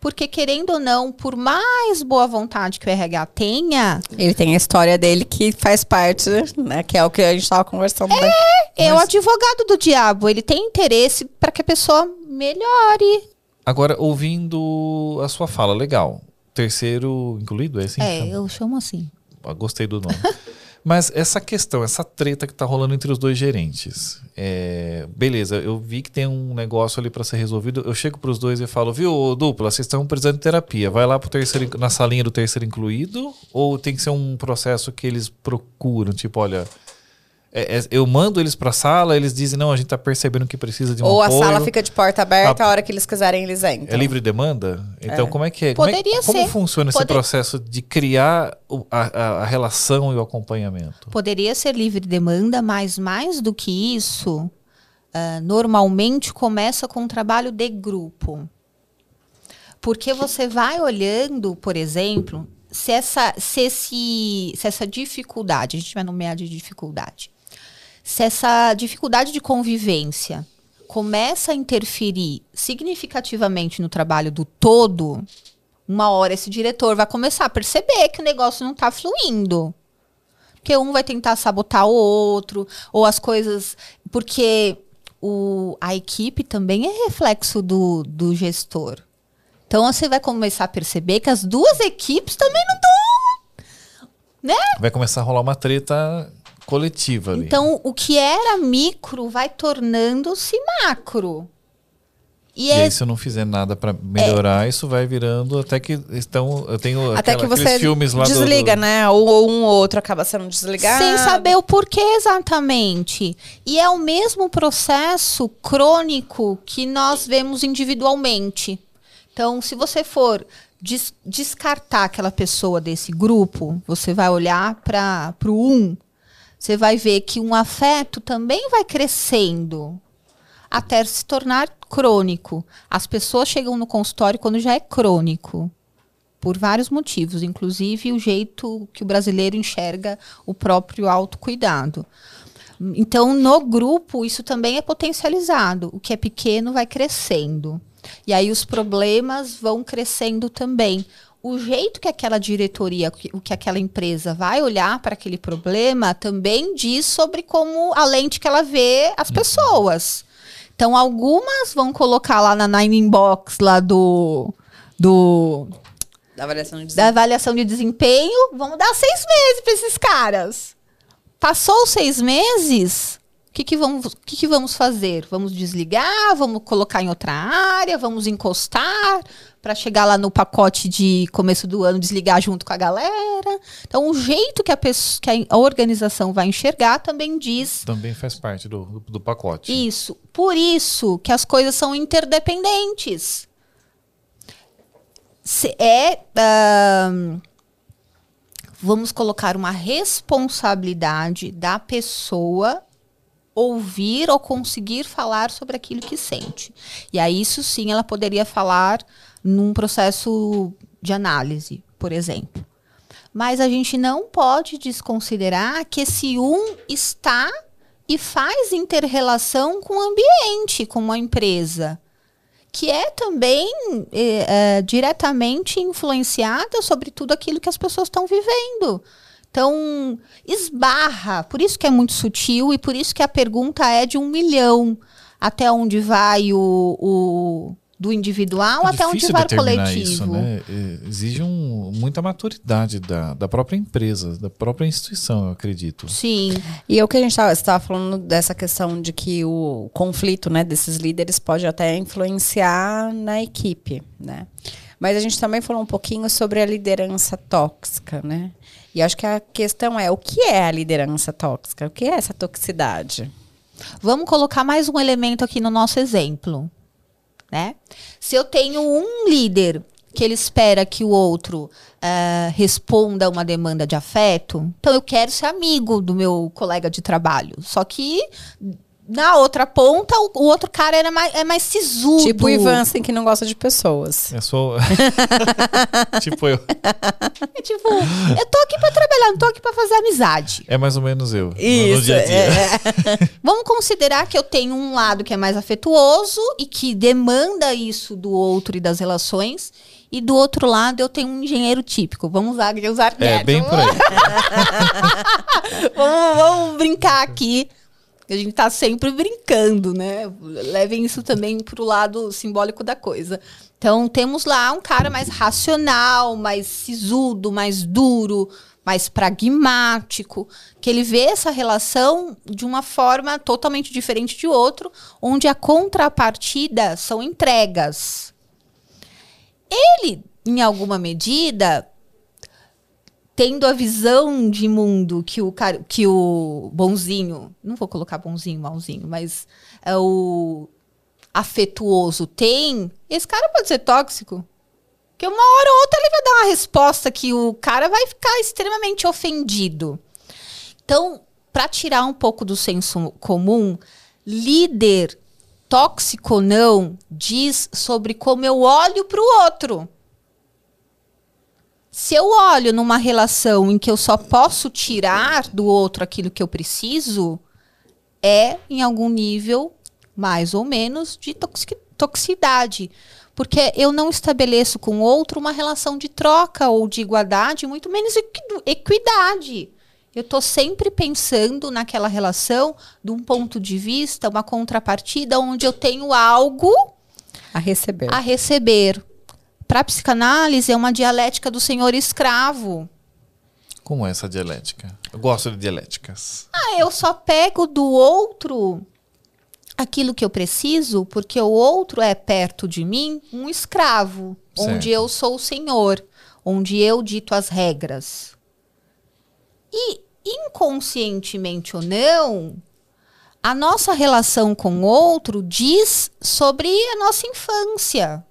Porque, querendo ou não, por mais boa vontade que o RH tenha, Ele tem a história dele que faz parte, né? Que é o que a gente tava conversando. né? é o advogado do diabo. Ele tem interesse para que a pessoa melhore. Agora, ouvindo a sua fala, legal. Terceiro incluído, é assim? é, chama? eu chamo assim. Ah, Gostei do nome. Mas essa questão, essa treta que tá rolando entre os dois gerentes. é, beleza, eu vi que tem um negócio ali para ser resolvido. Eu chego pros dois e falo, viu, dupla, vocês estão precisando de terapia. Vai lá pro terceiro, na salinha do terceiro incluído? Ou tem que ser um processo que eles procuram? Tipo, olha. É- é- eu mando eles pra sala, eles dizem, não, a gente tá percebendo que precisa de um Ou a apoio. sala fica de porta aberta, A- a hora que eles quiserem, eles entram. É livre demanda? Então, como é que é? Como, é- Poderia como ser. funciona esse Poder- processo de criar o- a, a- a relação e o acompanhamento? Poderia ser livre demanda, mas mais do que isso, ah, normalmente começa com um trabalho de grupo. Porque você vai olhando, por exemplo, se essa, se esse, se essa dificuldade, a gente vai nomear de dificuldade, se essa dificuldade de convivência começa a interferir significativamente no trabalho do todo, uma hora esse diretor vai começar a perceber que o negócio não está fluindo. Porque um vai tentar sabotar o outro, ou as coisas. Porque o, a equipe também é reflexo do, do gestor. Então você vai começar a perceber que as duas equipes também não estão. Né? Vai começar a rolar uma treta coletiva ali. Então o que era micro vai tornando-se macro. E, e é aí, se eu não fizer nada pra melhorar, isso vai virando até que estão. Eu tenho Até aquela- que você aqueles filmes lá do- desliga, do, né? Ou, ou um ou outro acaba sendo desligado. Sem saber o porquê exatamente. E é o mesmo processo crônico que nós vemos individualmente. Então, se você for des- descartar aquela pessoa desse grupo, você vai olhar para o um, você vai ver que um afeto também vai crescendo até se tornar crônico. As pessoas chegam no consultório quando já é crônico. Por vários motivos, inclusive o jeito que o brasileiro enxerga o próprio autocuidado. Então, no grupo, isso também é potencializado. O que é pequeno vai crescendo. E aí os problemas vão crescendo também. O jeito que aquela diretoria, que- o que aquela empresa vai olhar para aquele problema também diz sobre como a lente que ela vê as pessoas. Então, algumas vão colocar lá na Nine Inbox lá do, do Da avaliação de da desempenho. avaliação de desempenho, vamos dar seis meses para esses caras. Passou os seis meses, o que, que, vamos, o que, que vamos fazer? Vamos desligar, vamos colocar em outra área, vamos encostar para chegar lá no pacote de começo do ano desligar junto com a galera. Então, o jeito que a, pessoa, que a organização vai enxergar também diz Também faz parte do, do, do pacote. isso. Por isso que as coisas são interdependentes. Se- é. ahn, vamos colocar uma responsabilidade da pessoa ouvir ou conseguir falar sobre aquilo que sente. E aí, isso sim, ela poderia falar num processo de análise, por exemplo. Mas a gente não pode desconsiderar que esse um está e faz interrelação com o ambiente, com uma empresa. que é também é, é, diretamente influenciada sobre tudo aquilo que as pessoas estão vivendo. Então, esbarra. Por isso que é muito sutil e por isso que a pergunta é de um milhão. Até onde vai o, o do individual É até onde vai o coletivo. Isso, né? É, Exige um- muita maturidade da, da própria empresa, da própria instituição, eu acredito. Sim. E o que a gente estava falando dessa questão de que o conflito né, desses líderes pode até influenciar na equipe, né? Mas a gente também falou um pouquinho sobre a liderança tóxica, né? E acho que a questão é o que é a liderança tóxica? O que é essa toxicidade? Vamos colocar mais um elemento aqui no nosso exemplo, né? Se eu tenho um líder que ele espera que o outro ah, responda a uma demanda de afeto, então eu quero ser amigo do meu colega de trabalho. Só que na outra ponta, o, o outro cara era mais, é mais sisudo. Tipo o Ivan, assim, que não gosta de pessoas. É só. tipo eu. É tipo, eu tô aqui pra trabalhar, não tô aqui pra fazer amizade. É mais ou menos eu. no- no dia a dia. é. Vamos considerar que eu tenho um lado que é mais afetuoso e que demanda isso do outro e das relações. E do outro lado eu tenho um engenheiro típico. Vamos usar, usar É, bem por aí. vamos, vamos brincar aqui. A gente tá sempre brincando, né? Levem isso também pro lado simbólico da coisa. Então, temos lá um cara mais racional, mais sisudo, mais duro, mais pragmático, que ele vê essa relação de uma forma totalmente diferente de outro, onde a contrapartida são entregas. Ele, em alguma medida, tendo a visão de mundo que o cara, que o bonzinho, não vou colocar bonzinho, malzinho, mas é o afetuoso tem, esse cara pode ser tóxico. Que uma hora ou outra ele vai dar uma resposta que o cara vai ficar extremamente ofendido. Então, para tirar um pouco do senso comum, líder tóxico ou não diz sobre como eu olho para o outro. Se eu olho numa relação em que eu só posso tirar do outro aquilo que eu preciso, é em algum nível mais ou menos de toxi- toxicidade. Porque eu não estabeleço com o outro uma relação de troca ou de igualdade, muito menos equi- equidade. Eu estou sempre pensando naquela relação de um ponto de vista, uma contrapartida, onde eu tenho algo A receber. a receber. Para a psicanálise, é uma dialética do senhor escravo. Como é essa dialética? Eu gosto de dialéticas. Ah, eu só pego do outro aquilo que eu preciso, porque o outro é perto de mim um escravo, Certo. onde eu sou o senhor, onde eu dito as regras. E inconscientemente ou não, a nossa relação com o outro diz sobre a nossa infância.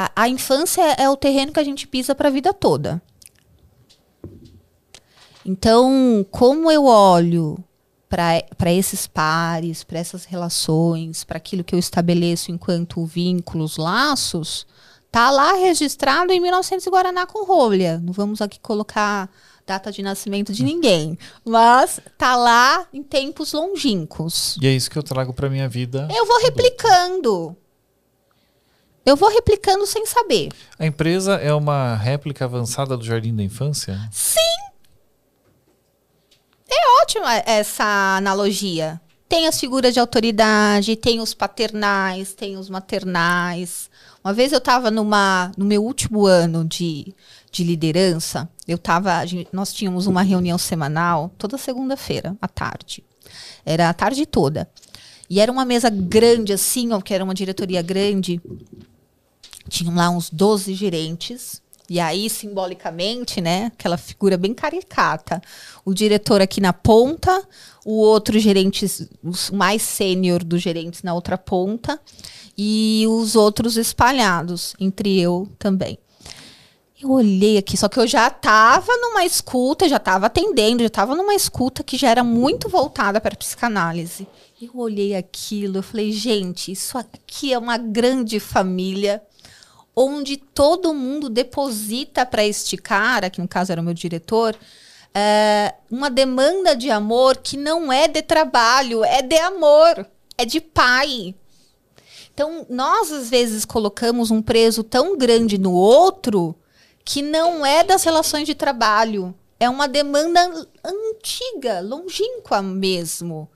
A, a infância é o terreno que a gente pisa para a vida toda. Então, como eu olho para esses pares, para essas relações, para aquilo que eu estabeleço enquanto vínculos, laços, tá lá registrado em 1900 e Guaraná com rolha. Não vamos aqui colocar data de nascimento de ninguém, mas tá lá em tempos longínquos. E é isso que eu trago pra minha vida. Eu vou replicando. Eu vou replicando sem saber. A empresa é uma réplica avançada do Jardim da Infância? É ótima essa analogia. Tem as figuras de autoridade, tem os paternais, tem os maternais. Uma vez eu estava numa no meu último ano de, de liderança, eu tava, gente- nós tínhamos uma reunião semanal toda segunda-feira à tarde. Era a tarde toda. E era uma mesa grande assim, ó, que era uma diretoria grande. Tinham lá uns 12 gerentes. E aí, simbolicamente, né? Aquela figura bem caricata. O diretor aqui na ponta, o outro gerente, o mais sênior dos gerentes na outra ponta, e os outros espalhados, entre eu também. Eu olhei aqui, só que eu já estava numa escuta, já estava atendendo, já estava numa escuta que já era muito voltada para psicanálise. Eu olhei aquilo, eu falei, gente, isso aqui é uma grande família onde todo mundo deposita para este cara, que no caso era o meu diretor, é, uma demanda de amor que não é de trabalho, é de amor, é de pai. Então, nós às vezes colocamos um preso tão grande no outro que não é das relações de trabalho. É uma demanda antiga, longínqua mesmo.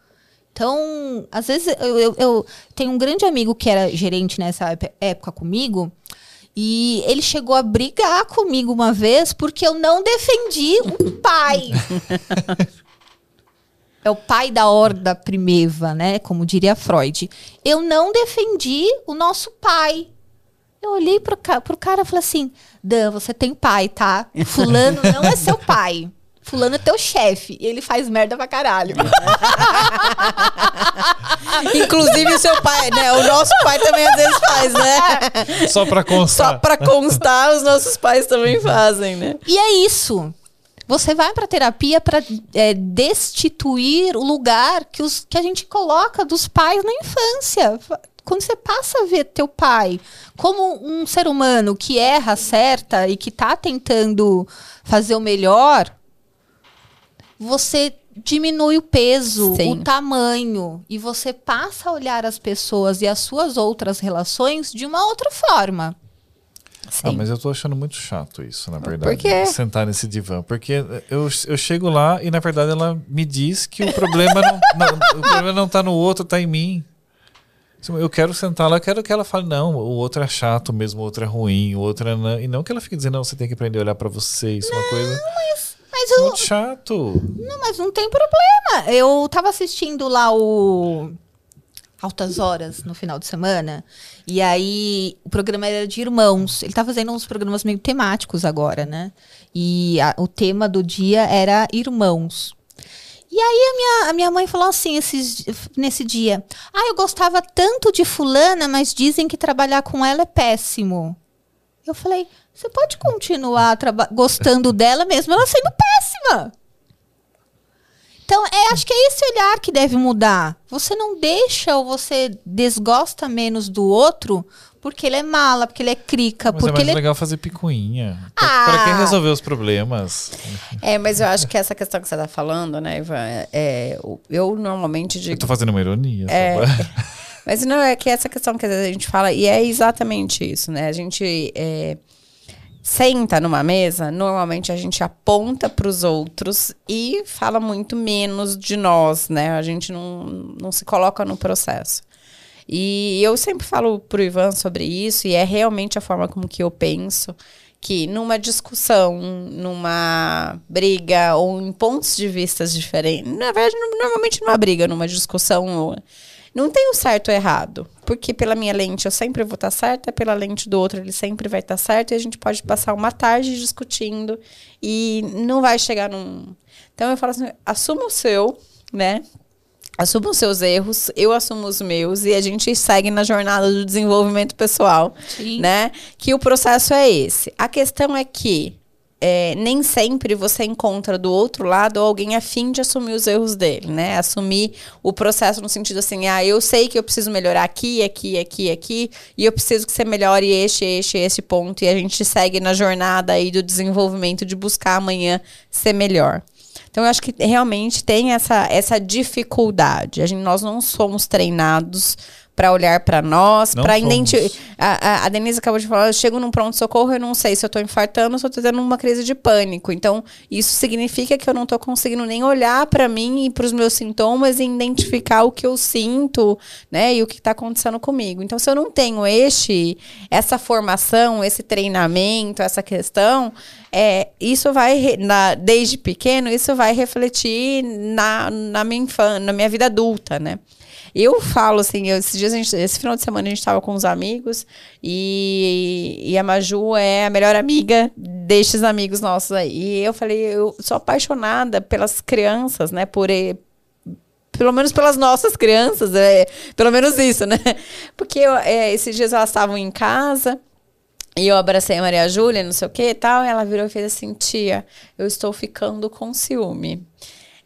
Então, às vezes, eu, eu, eu tenho um grande amigo que era gerente nessa época comigo, e ele chegou a brigar comigo uma vez porque eu não defendi o pai. é o pai da horda primeva, né? Como diria Freud. Eu não defendi o nosso pai. Eu olhei pro, pro cara e falei assim: Dan, você tem pai, tá? Fulano não é seu pai. Fulano é teu chefe. E ele faz merda pra caralho. Inclusive o seu pai, né? O nosso pai também às vezes faz, né? Só pra constar. Só pra constar, os nossos pais também fazem, né? E é isso. Você vai pra terapia pra é, destituir o lugar que, os, que a gente coloca dos pais na infância quando você passa a ver teu pai como um ser humano que erra, certa e que tá tentando fazer o melhor, você diminui o peso, Sim. o tamanho e você passa a olhar as pessoas e as suas outras relações de uma outra forma. Sim. Ah, mas eu tô achando muito chato isso, na verdade. Por quê? Sentar nesse divã. Porque eu, eu chego lá e, na verdade, ela me diz que o problema não, não o problema não tá no outro, tá em mim. Eu quero sentar lá, eu quero que ela fale, não, o outro é chato mesmo, o outro é ruim, o outro é não. E não que ela fique dizendo, não, você tem que aprender a olhar para você, isso é uma coisa. Mas, mas eu... Muito chato. Não, mas não tem problema. Eu tava assistindo lá o Altas Horas no final de semana. E aí o programa era de irmãos. Ele tá fazendo uns programas meio temáticos agora, né? E a, o tema do dia era irmãos. E aí a minha, a minha mãe falou assim esses, nesse dia: Ah, eu gostava tanto de fulana, mas dizem que trabalhar com ela é péssimo. Eu falei, você pode continuar gostando dela mesmo ela sendo péssima. Então, é, acho que é esse olhar que deve mudar. Você não deixa ou você desgosta menos do outro porque ele é mala, porque ele é crica, mas porque é mais ele é legal fazer picuinha. Ah. Para quem resolver os problemas. É, mas eu acho que essa questão que você está falando, né, Ivan, é, é, eu normalmente digo... Eu tô fazendo uma ironia. É, mas não, é que essa questão que a gente fala, e é exatamente isso, né? A gente é, senta numa mesa, normalmente a gente aponta para os outros e fala muito menos de nós, né? A gente não, não se coloca no processo. E eu sempre falo pro Ivan sobre isso, e é realmente a forma como que eu penso que numa discussão, numa briga ou em pontos de vistas diferentes, na verdade, normalmente numa briga, numa discussão, não tem o certo ou errado. Porque pela minha lente eu sempre vou estar certa, pela lente do outro ele sempre vai estar certo, e a gente pode passar uma tarde discutindo e não vai chegar num. Então eu falo assim: assuma o seu, né? assuma os seus erros, eu assumo os meus e a gente segue na jornada do desenvolvimento pessoal, Sim. né? Que o processo é esse. A questão é que é, nem sempre você encontra do outro lado alguém afim de assumir os erros dele, né? Assumir o processo no sentido assim, ah, eu sei que eu preciso melhorar aqui, aqui, aqui, aqui, e eu preciso que você melhore este, este, esse ponto, e a gente segue na jornada aí do desenvolvimento de buscar amanhã ser melhor. Então, eu acho que realmente tem essa, essa dificuldade. A gente, nós não somos treinados para olhar para nós, para identificar. A, a, Denise acabou de falar, eu chego num pronto-socorro, eu não sei se eu estou infartando ou se eu estou tendo uma crise de pânico. Então, isso significa que eu não estou conseguindo nem olhar para mim e para os meus sintomas e identificar o que eu sinto, né? E o que está acontecendo comigo. Então, se eu não tenho este, essa formação, esse treinamento, essa questão, é, isso vai, na, desde pequeno, isso vai refletir na, na, minha infância, na minha vida adulta, né? Eu falo assim, eu, esses dias, gente, esse final de semana a gente estava com os amigos e, e a Maju é a melhor amiga destes amigos nossos aí. E eu falei, eu sou apaixonada pelas crianças, né? Por, pelo menos pelas nossas crianças, é, pelo menos isso, né? Porque eu, é, esses dias elas estavam em casa e eu abracei a Maria Júlia, não sei o que e tal, e ela virou e fez assim, tia, eu estou ficando com ciúme.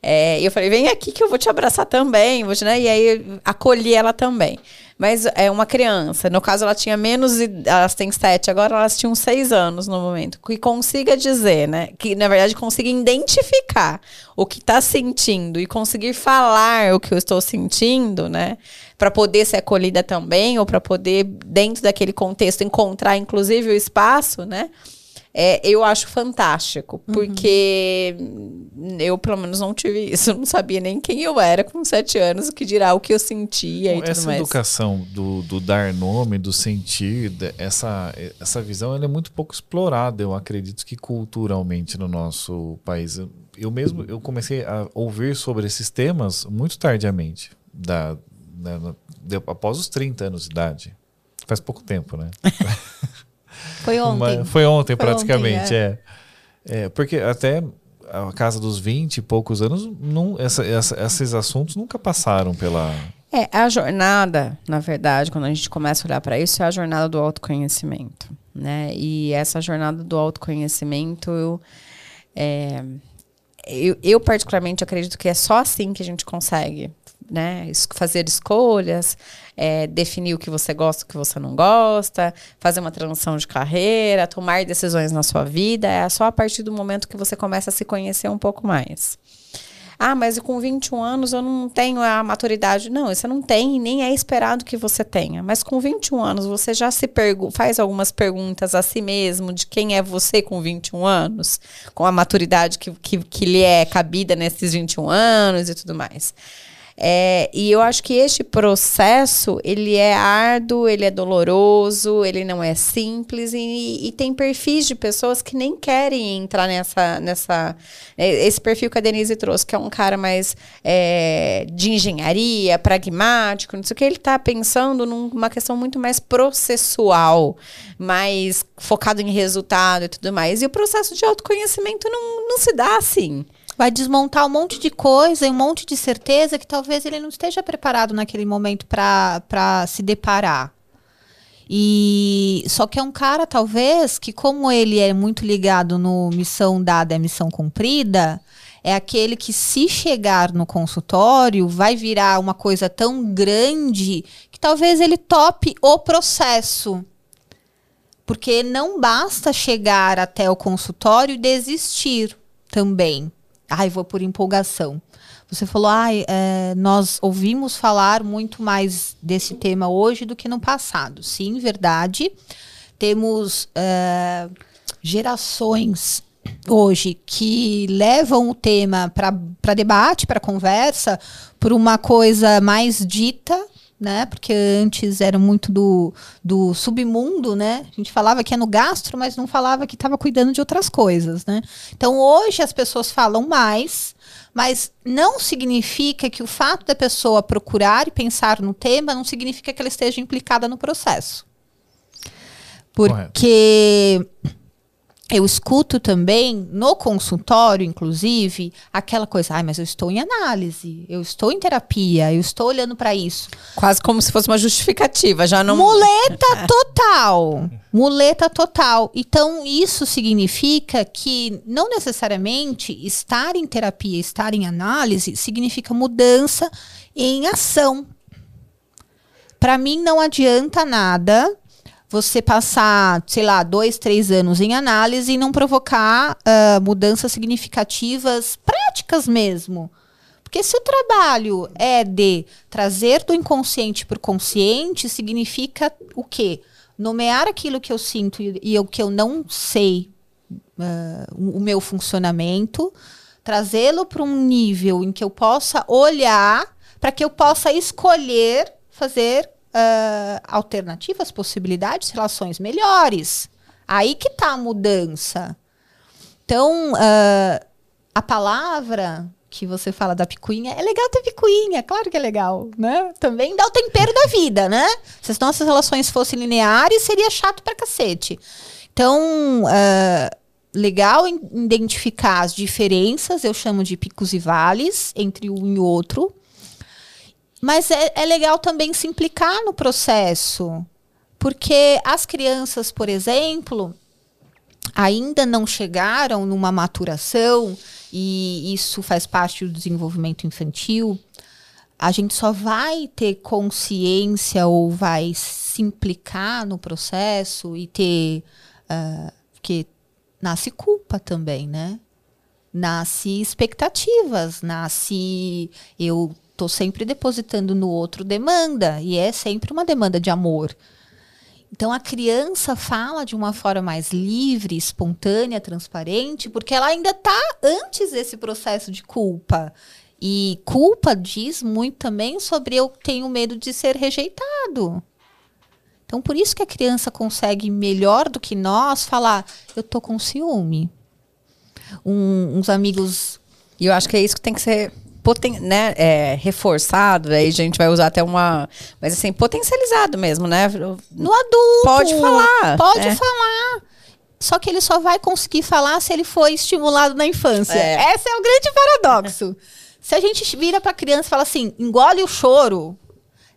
É, eu falei, vem aqui que eu vou te abraçar também. Vou te, né? E aí acolhi ela também. Mas é uma criança. No caso, ela tinha menos. Elas têm sete, agora elas tinham seis anos no momento. Que consiga dizer, né? Que na verdade consiga identificar o que está sentindo e conseguir falar o que eu estou sentindo, né? Para poder ser acolhida também, ou para poder, dentro daquele contexto, encontrar, inclusive, o espaço, né? É, eu acho fantástico, uhum. porque uhum. eu, pelo menos, não tive isso. Não sabia nem quem eu era com sete anos, o que dirá, o que eu sentia Bom, e tudo essa mais. educação do, do, dar nome, do sentir, essa, essa visão, ela é muito pouco explorada, eu acredito que culturalmente no nosso país. Eu mesmo eu comecei a ouvir sobre esses temas muito tardiamente, da, da, da após os 30 anos de idade. Faz pouco tempo, né? Foi ontem. Uma, foi ontem, foi praticamente, ontem, é. é. é. Porque até a casa dos 20 e poucos anos, não, essa, essa, esses assuntos nunca passaram pela. É, a jornada, na verdade, quando a gente começa a olhar para isso, é a jornada do autoconhecimento. Né? E essa jornada do autoconhecimento, eu, é, eu, eu particularmente acredito que é só assim que a gente consegue né? Fazer escolhas, é, definir o que você gosta, o que você não gosta, fazer uma transição de carreira, tomar decisões na sua vida. É só a partir do momento que você começa a se conhecer um pouco mais. Ah, mas com 21 anos eu não tenho a maturidade. Não, você não tem, nem é esperado que você tenha. Mas com 21 anos você já se faz algumas perguntas a si mesmo de quem é você com 21 anos, com a maturidade que, que, que lhe é cabida nesses 21 anos e tudo mais. É, e eu acho que este processo, ele é árduo, ele é doloroso, ele não é simples e, e tem perfis de pessoas que nem querem entrar nessa, nessa é, esse perfil que a Denise trouxe, que é um cara mais é, de engenharia, pragmático, não sei o que, ele está pensando numa questão muito mais processual, mais focado em resultado e tudo mais. E o processo de autoconhecimento não, não se dá assim vai desmontar um monte de coisa e um monte de certeza que talvez ele não esteja preparado naquele momento para se deparar. E só que é um cara, talvez, que como ele é muito ligado no missão dada é missão cumprida, é aquele que, se chegar no consultório, vai virar uma coisa tão grande que talvez ele tope o processo. Porque não basta chegar até o consultório e desistir também. Ai, vou por empolgação. Você falou, ai, é, nós ouvimos falar muito mais desse tema hoje do que no passado. Sim, verdade. Temos é, gerações hoje que levam o tema para debate, para conversa, por uma coisa mais dita, né? Porque antes era muito do, do submundo, né? A gente falava que é no gastro, mas não falava que estava cuidando de outras coisas, né? Então hoje as pessoas falam mais, mas não significa que o fato da pessoa procurar e pensar no tema não significa que ela esteja implicada no processo. Porque Correto eu escuto também no consultório, inclusive, aquela coisa, ai, mas eu estou em análise, eu estou em terapia, eu estou olhando para isso. Quase como se fosse uma justificativa, já não. Muleta total. Muleta total. Então, isso significa que não necessariamente estar em terapia, estar em análise, significa mudança em ação. Para mim, não adianta nada você passar, sei lá, dois, três anos em análise e não provocar uh, mudanças significativas, práticas mesmo. Porque se o trabalho é de trazer do inconsciente para o consciente, significa o quê? Nomear aquilo que eu sinto e, o que eu não sei, uh, o meu funcionamento, trazê-lo para um nível em que eu possa olhar, para que eu possa escolher fazer uh, alternativas, possibilidades, relações melhores. Aí que está a mudança. Então, uh, a palavra que você fala da picuinha, é legal ter picuinha, claro que é legal, né? Também dá o tempero da vida, né? Se as nossas relações fossem lineares, seria chato pra cacete. Então, uh, legal identificar as diferenças, eu chamo de picos e vales, entre um e outro. Mas é, é legal também se implicar no processo. Porque as crianças, por exemplo, ainda não chegaram numa maturação, e isso faz parte do desenvolvimento infantil, a gente só vai ter consciência ou vai se implicar no processo e ter. Uh, que nasce culpa também, né? Nasce expectativas, nasce. Eu tô sempre depositando no outro demanda, e é sempre uma demanda de amor. Então a criança fala de uma forma mais livre, espontânea, transparente, porque ela ainda está antes desse processo de culpa. E culpa diz muito também sobre eu tenho medo de ser rejeitado. Então por isso que a criança consegue melhor do que nós falar, eu tô com ciúme. Um, uns amigos. E eu acho que é isso que tem que ser poten né, é, reforçado, aí a gente vai usar até uma. Mas assim, potencializado mesmo, né? No adulto. Pode falar. Pode é. falar. Só que ele só vai conseguir falar se ele foi estimulado na infância. É. Esse é o grande paradoxo. se a gente vira para a criança e fala assim, engole o choro,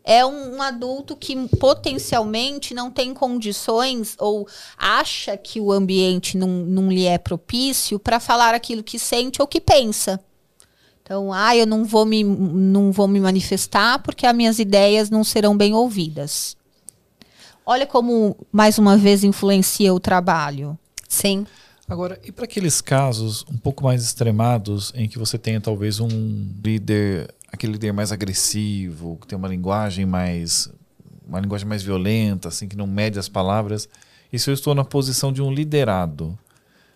é um, um, adulto que potencialmente não tem condições ou acha que o ambiente não, não lhe é propício para falar aquilo que sente ou que pensa. Então, ah, eu não vou me, não vou me manifestar porque as minhas ideias não serão bem ouvidas. Olha como, mais uma vez, influencia o trabalho. Sim. Agora, e para aqueles casos um pouco mais extremados em que você tenha talvez um líder, aquele líder mais agressivo, que tem uma linguagem mais uma linguagem mais violenta, assim que não mede as palavras, e se eu estou na posição de um liderado,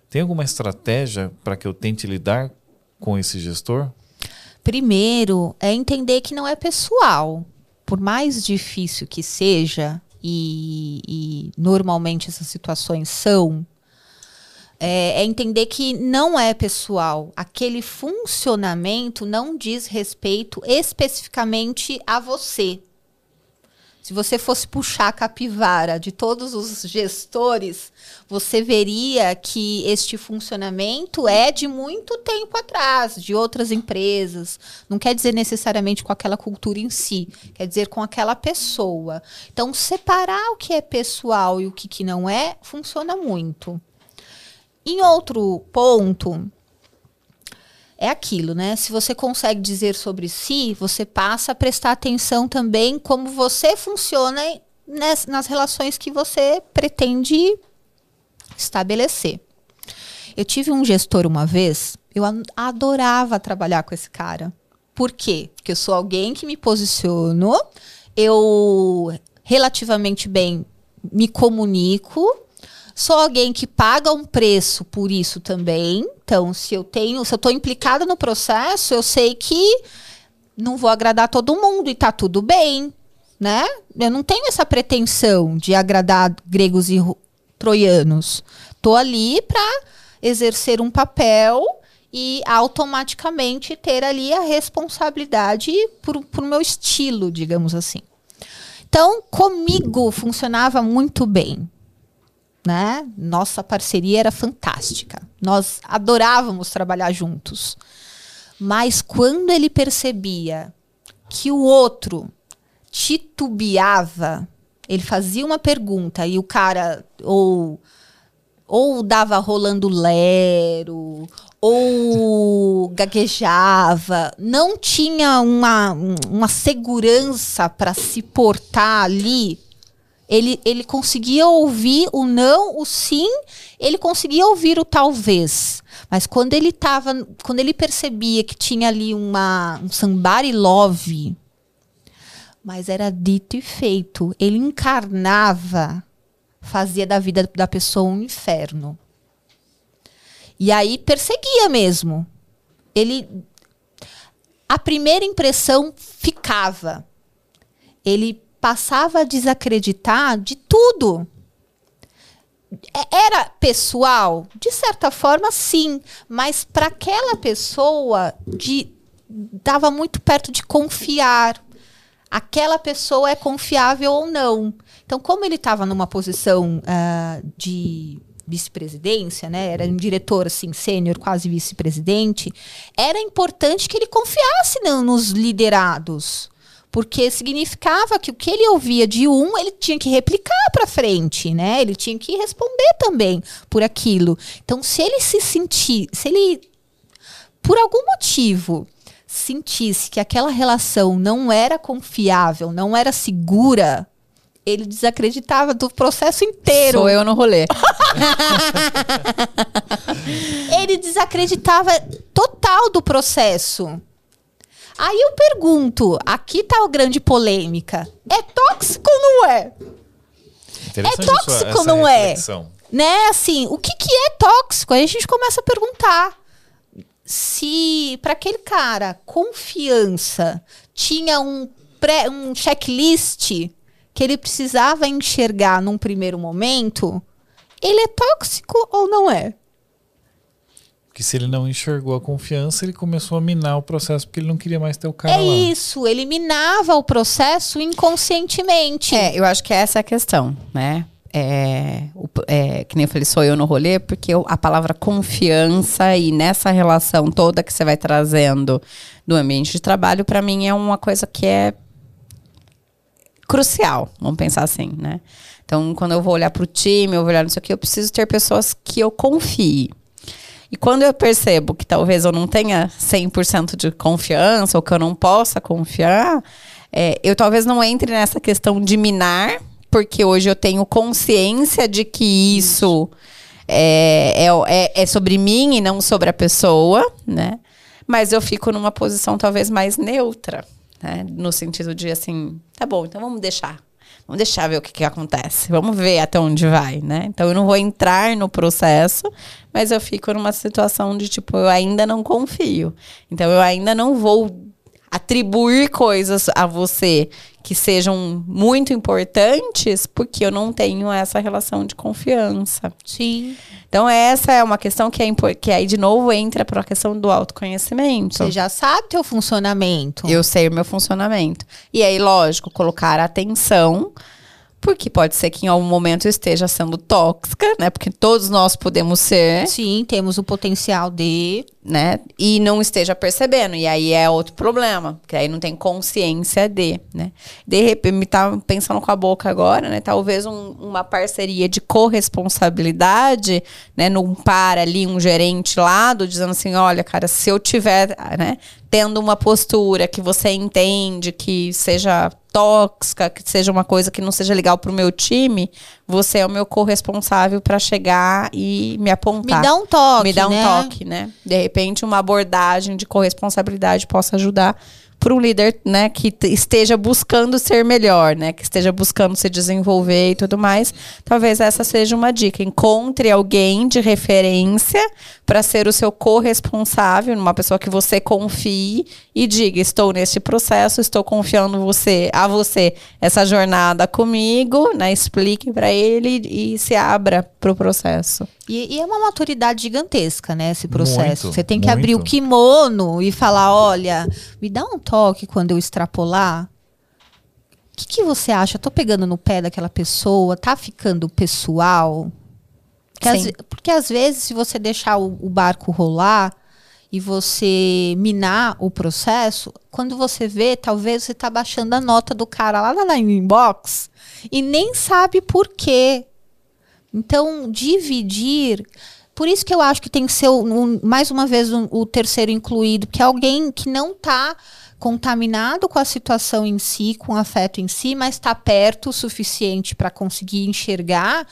tem alguma estratégia para que eu tente lidar com esse gestor? Primeiro, é entender que não é pessoal. Por mais difícil que seja, e, e normalmente essas situações são, é, é, entender que não é pessoal. Aquele funcionamento não diz respeito especificamente a você. Se você fosse puxar a capivara de todos os gestores, você veria que este funcionamento é de muito tempo atrás, de outras empresas. Não quer dizer necessariamente com aquela cultura em si, quer dizer com aquela pessoa. Então, separar o que é pessoal e o que, que não é, funciona muito. Em outro ponto, é aquilo, né? Se você consegue dizer sobre si, você passa a prestar atenção também como você funciona nas, nas relações que você pretende estabelecer. Eu tive um gestor uma vez, eu adorava trabalhar com esse cara. Por quê? Porque eu sou alguém que me posiciono, eu relativamente bem me comunico, Sou alguém que paga um preço por isso também. Então, se eu tenho, se eu estou implicada no processo, eu sei que não vou agradar todo mundo e tá tudo bem, né? Eu não tenho essa pretensão de agradar gregos e troianos. Tô ali para exercer um papel e automaticamente ter ali a responsabilidade por, por meu estilo, digamos assim. Então, comigo funcionava muito bem né? Nossa parceria era fantástica. Nós adorávamos trabalhar juntos. Mas quando ele percebia que o outro titubeava, ele fazia uma pergunta e o cara ou ou dava rolando lero, ou gaguejava, não tinha uma, uma segurança para se portar ali ele, ele conseguia ouvir o não, o sim, ele conseguia ouvir o talvez. Mas quando ele tava, quando ele percebia que tinha ali uma um somebody love, mas era dito e feito, ele encarnava, fazia da vida da pessoa um inferno. E aí perseguia mesmo. Ele a primeira impressão ficava. Ele passava a desacreditar de tudo. É, era pessoal? De certa forma, sim. Mas para aquela pessoa, de, dava muito perto de confiar. Aquela pessoa é confiável ou não. Então, como ele estava numa posição uh, de vice-presidência, né? Era um diretor assim sênior, quase vice-presidente. Era importante que ele confiasse no, nos liderados. Porque significava que o que ele ouvia de um, ele tinha que replicar para frente, né? Ele tinha que responder também por aquilo. Então, se ele se sentir, se ele por algum motivo sentisse que aquela relação não era confiável, não era segura, ele desacreditava do processo inteiro. Sou eu no rolê. ele desacreditava total do processo. Aí eu pergunto, aqui tá a grande polêmica. É tóxico ou não é? É tóxico ou não é? reflexão. Né, assim, o que que é tóxico? Aí a gente começa a perguntar. Se para aquele cara confiança tinha um pré, um checklist que ele precisava enxergar num primeiro momento, ele é tóxico ou não é? Porque se ele não enxergou a confiança, ele começou a minar o processo porque ele não queria mais ter o cara é lá. isso, eliminava o processo inconscientemente. É, eu acho que essa é a questão, né? É, o- é, que nem eu falei, sou eu no rolê, porque eu- a palavra confiança e nessa relação toda que você vai trazendo do ambiente de trabalho, para mim é uma coisa que é crucial, vamos pensar assim, né? Então, quando eu vou olhar para o time, eu vou olhar não sei o que, eu preciso ter pessoas que eu confie. E quando eu percebo que talvez eu não tenha 100% de confiança ou que eu não possa confiar, é, eu talvez não entre nessa questão de minar, porque hoje eu tenho consciência de que isso é, é, é, é sobre mim e não sobre a pessoa, né? Mas eu fico numa posição talvez mais neutra, né? No sentido de assim, tá bom, então vamos deixar. Vamos deixar ver o que, que acontece. Vamos ver até onde vai, né? Então eu não vou entrar no processo, mas eu fico numa situação de tipo, eu ainda não confio. Então eu ainda não vou atribuir coisas a você que sejam muito importantes, porque eu não tenho essa relação de confiança. Sim. Então essa é uma questão que é que aí de novo entra para a questão do autoconhecimento. Você já sabe teu funcionamento. Eu sei o meu funcionamento. E aí, lógico, colocar atenção, porque pode ser que em algum momento esteja sendo tóxica, né? Porque todos nós podemos ser, Sim, temos o potencial de. né? E não esteja percebendo. E aí é outro problema, porque aí não tem consciência de, né? De repente, me tá pensando com a boca agora, né? Talvez um- uma parceria de corresponsabilidade, né? Num par ali, um gerente lado, dizendo assim, olha, cara, se eu tiver, né? Tendo uma postura que você entende que seja tóxica, que seja uma coisa que não seja legal pro meu time, você é o meu corresponsável para chegar e me apontar. Me dá um toque. Me dá um né? toque, né? De repente, uma abordagem de corresponsabilidade possa ajudar para um líder, né, que esteja buscando ser melhor, né, que esteja buscando se desenvolver e tudo mais. Talvez essa seja uma dica. Encontre alguém de referência para ser o seu corresponsável, uma pessoa que você confie e diga: estou neste processo, estou confiando você a você essa jornada comigo, né? Explique para ele e se abra para o processo. E, e é uma maturidade gigantesca, né, esse processo. Muito, Você tem que abrir o muito. kimono e falar, olha, me dá um toque quando eu extrapolar. O que, que você acha? Tô pegando no pé daquela pessoa, tá ficando pessoal? Porque, às, porque às vezes, se você deixar o, o barco rolar e você minar o processo, quando você vê, talvez você tá baixando a nota do cara lá na inbox e nem sabe por quê. Então, dividir. Por isso que eu acho que tem que ser, um- mais uma vez, um- o terceiro incluído, que é alguém que não está contaminado com a situação em si, com o afeto em si, mas está perto o suficiente para conseguir enxergar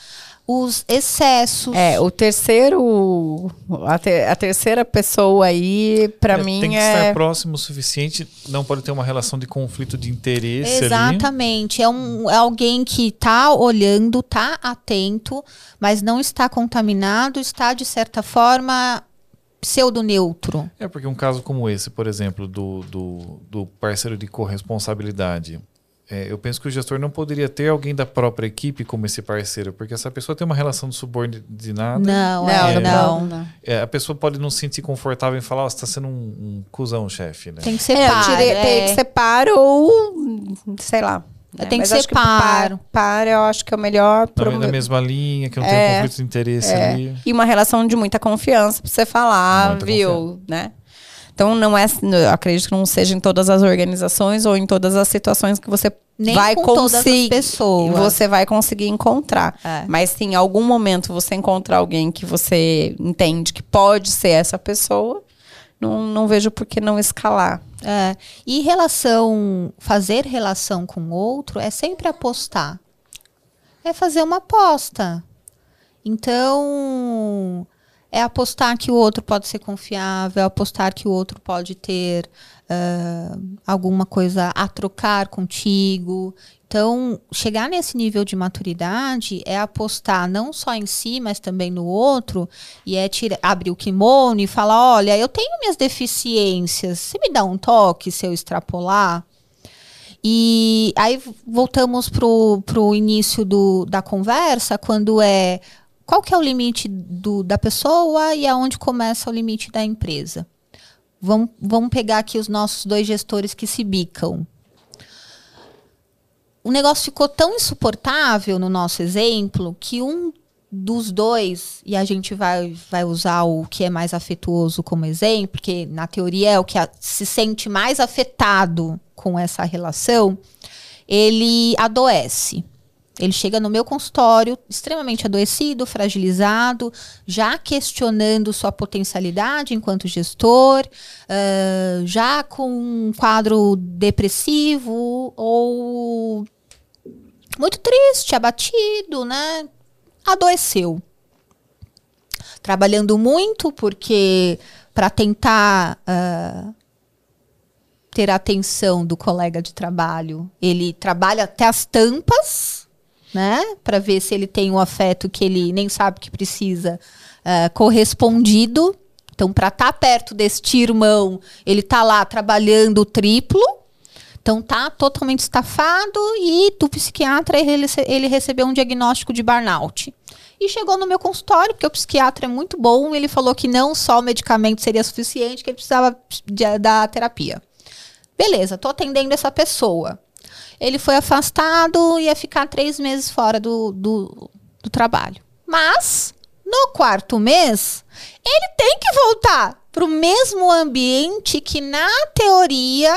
os excessos. É, o terceiro. A, ter- a terceira pessoa aí, pra É, mim, tem que é. estar próximo o suficiente, não pode ter uma relação de conflito de interesse ali. Exatamente. É, um, é alguém que está olhando, está atento, mas não está contaminado, está, de certa forma, pseudo-neutro. É porque um caso como esse, por exemplo, do, do, do parceiro de corresponsabilidade, é, eu penso que o gestor não poderia ter alguém da própria equipe como esse parceiro, porque essa pessoa tem uma relação de subordinada. Não, Não, é, É. não. não. É, a pessoa pode não se sentir confortável em falar, ó, você está sendo um, um cuzão, chefe, né? Tem que ser É, eu par. tirei- é. tem que ser par ou. sei lá. né? Tem que ser par. par. Par eu acho que é o melhor. Na, pro- na mesma linha, que não tem É, conflito de interesse É, ali. E uma relação de muita confiança pra você falar, Muita viu, né? Então não é, acredito que não seja em todas as organizações ou em todas as situações que você Nem vai com todas as conseguir, pessoas. você vai conseguir encontrar. É. Mas se em algum momento você encontrar alguém que você entende que pode ser essa pessoa, não, não vejo por que não escalar. É, e relação, fazer relação com o outro é sempre apostar. É fazer uma aposta. Então, é apostar que o outro pode ser confiável, apostar que o outro pode ter ah, alguma coisa a trocar contigo. Então, chegar nesse nível de maturidade é apostar não só em si, mas também no outro, e é abrir o kimono e falar: olha, eu tenho minhas deficiências, você me dá um toque se eu extrapolar? E aí voltamos pro, pro início do, da conversa, quando é qual que é o limite do, da pessoa e aonde começa o limite da empresa. Vamos, vamos pegar aqui os nossos dois gestores que se bicam. O negócio ficou tão insuportável no nosso exemplo que um dos dois, e a gente vai, vai usar o que é mais afetuoso como exemplo, porque na teoria é o que a- se sente mais afetado com essa relação, ele adoece. Ele chega no meu consultório extremamente adoecido, fragilizado, já questionando sua potencialidade enquanto gestor, ah, já com um quadro depressivo ou muito triste, abatido, né? Adoeceu. Trabalhando muito porque para tentar ah, ter a atenção do colega de trabalho, ele trabalha até as tampas, né? Para ver se ele tem o afeto que ele nem sabe que precisa ah, correspondido. Então, para estar perto deste irmão, ele tá lá trabalhando o triplo. Então tá totalmente estafado e do psiquiatra ele, ele recebeu um diagnóstico de burnout. E chegou no meu consultório, porque o psiquiatra é muito bom, ele falou que não só o medicamento seria suficiente, que ele precisava de- da terapia. Beleza, tô atendendo essa pessoa. Ele foi afastado e ia ficar três meses fora do, do, do trabalho. Mas, no quarto mês, ele tem que voltar para o mesmo ambiente que, na teoria,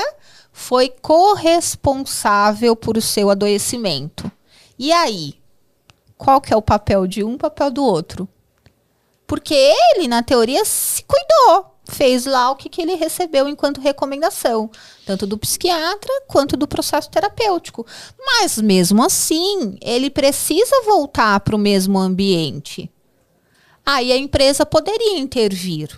foi corresponsável por o seu adoecimento. E aí? Qual que é o papel de um, papel do outro? Porque ele, na teoria, se cuidou. Fez lá o que, que ele recebeu enquanto recomendação, tanto do psiquiatra quanto do processo terapêutico. Mas mesmo assim, ele precisa voltar para o mesmo ambiente. Aí a empresa poderia intervir.